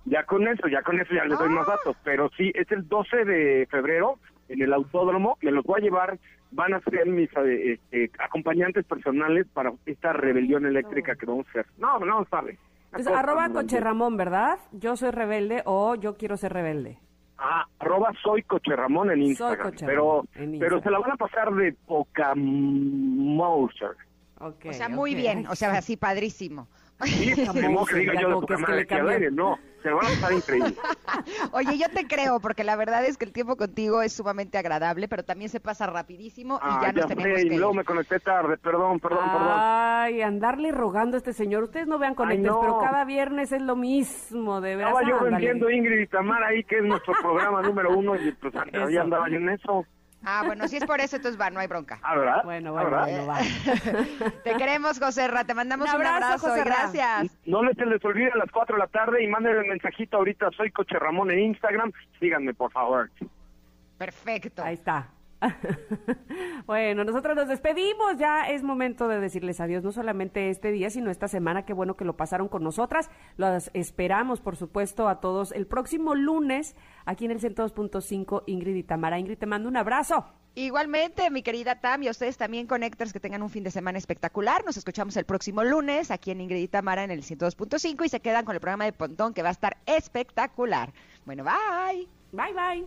Ya con eso, ya con eso ya les doy más ah. datos. Pero sí, es el 12 de febrero en el autódromo. Me los voy a llevar, van a ser mis eh, este, acompañantes personales para esta rebelión eléctrica que vamos a hacer. No, no, sabe. Es arroba Coche Ramón, ¿verdad? Yo soy rebelde o yo quiero ser rebelde. Ah, arroba soy Coche Ramón en Instagram. pero, pero se la van a pasar de poca mouse. o sea, muy bien, o sea, así padrísimo. Sí, no que diga yo de poca madre que aire, no se van a pasar increíble. Oye, yo te creo, porque la verdad es que el tiempo contigo es sumamente agradable, pero también se pasa rapidísimo y ya, nos tenemos que y luego me conecté tarde, perdón, perdón, perdón. Ay, andarle rogando a este señor. Ustedes no vean conectes, pero cada viernes es lo mismo, de verdad. Estaba yo vendiendo Ingrid y Tamara ahí, que es nuestro programa número uno, y pues ya andaba yo en eso. Ah, bueno, si es por eso, entonces va, no hay bronca. Ah, ¿verdad? Bueno, bueno, bueno, va. te queremos, José Ra, te mandamos un abrazo, gracias. No les, les olvide a las 4 de la tarde y manden el mensajito ahorita, soy Coche Ramón en Instagram, síganme, por favor. Perfecto. Ahí está. bueno, nosotros nos despedimos, ya es momento de decirles adiós, no solamente este día, sino esta semana, qué bueno que lo pasaron con nosotras, los esperamos, por supuesto, a todos el próximo lunes, aquí en el 102.5, Ingrid y Tamara. Ingrid, te mando un abrazo. Igualmente, mi querida Tam, y ustedes también, Connectors, que tengan un fin de semana espectacular. Nos escuchamos el próximo lunes aquí en Ingrid y Tamara en el 102.5 y se quedan con el programa de Pontón que va a estar espectacular. Bueno, bye. Bye, bye.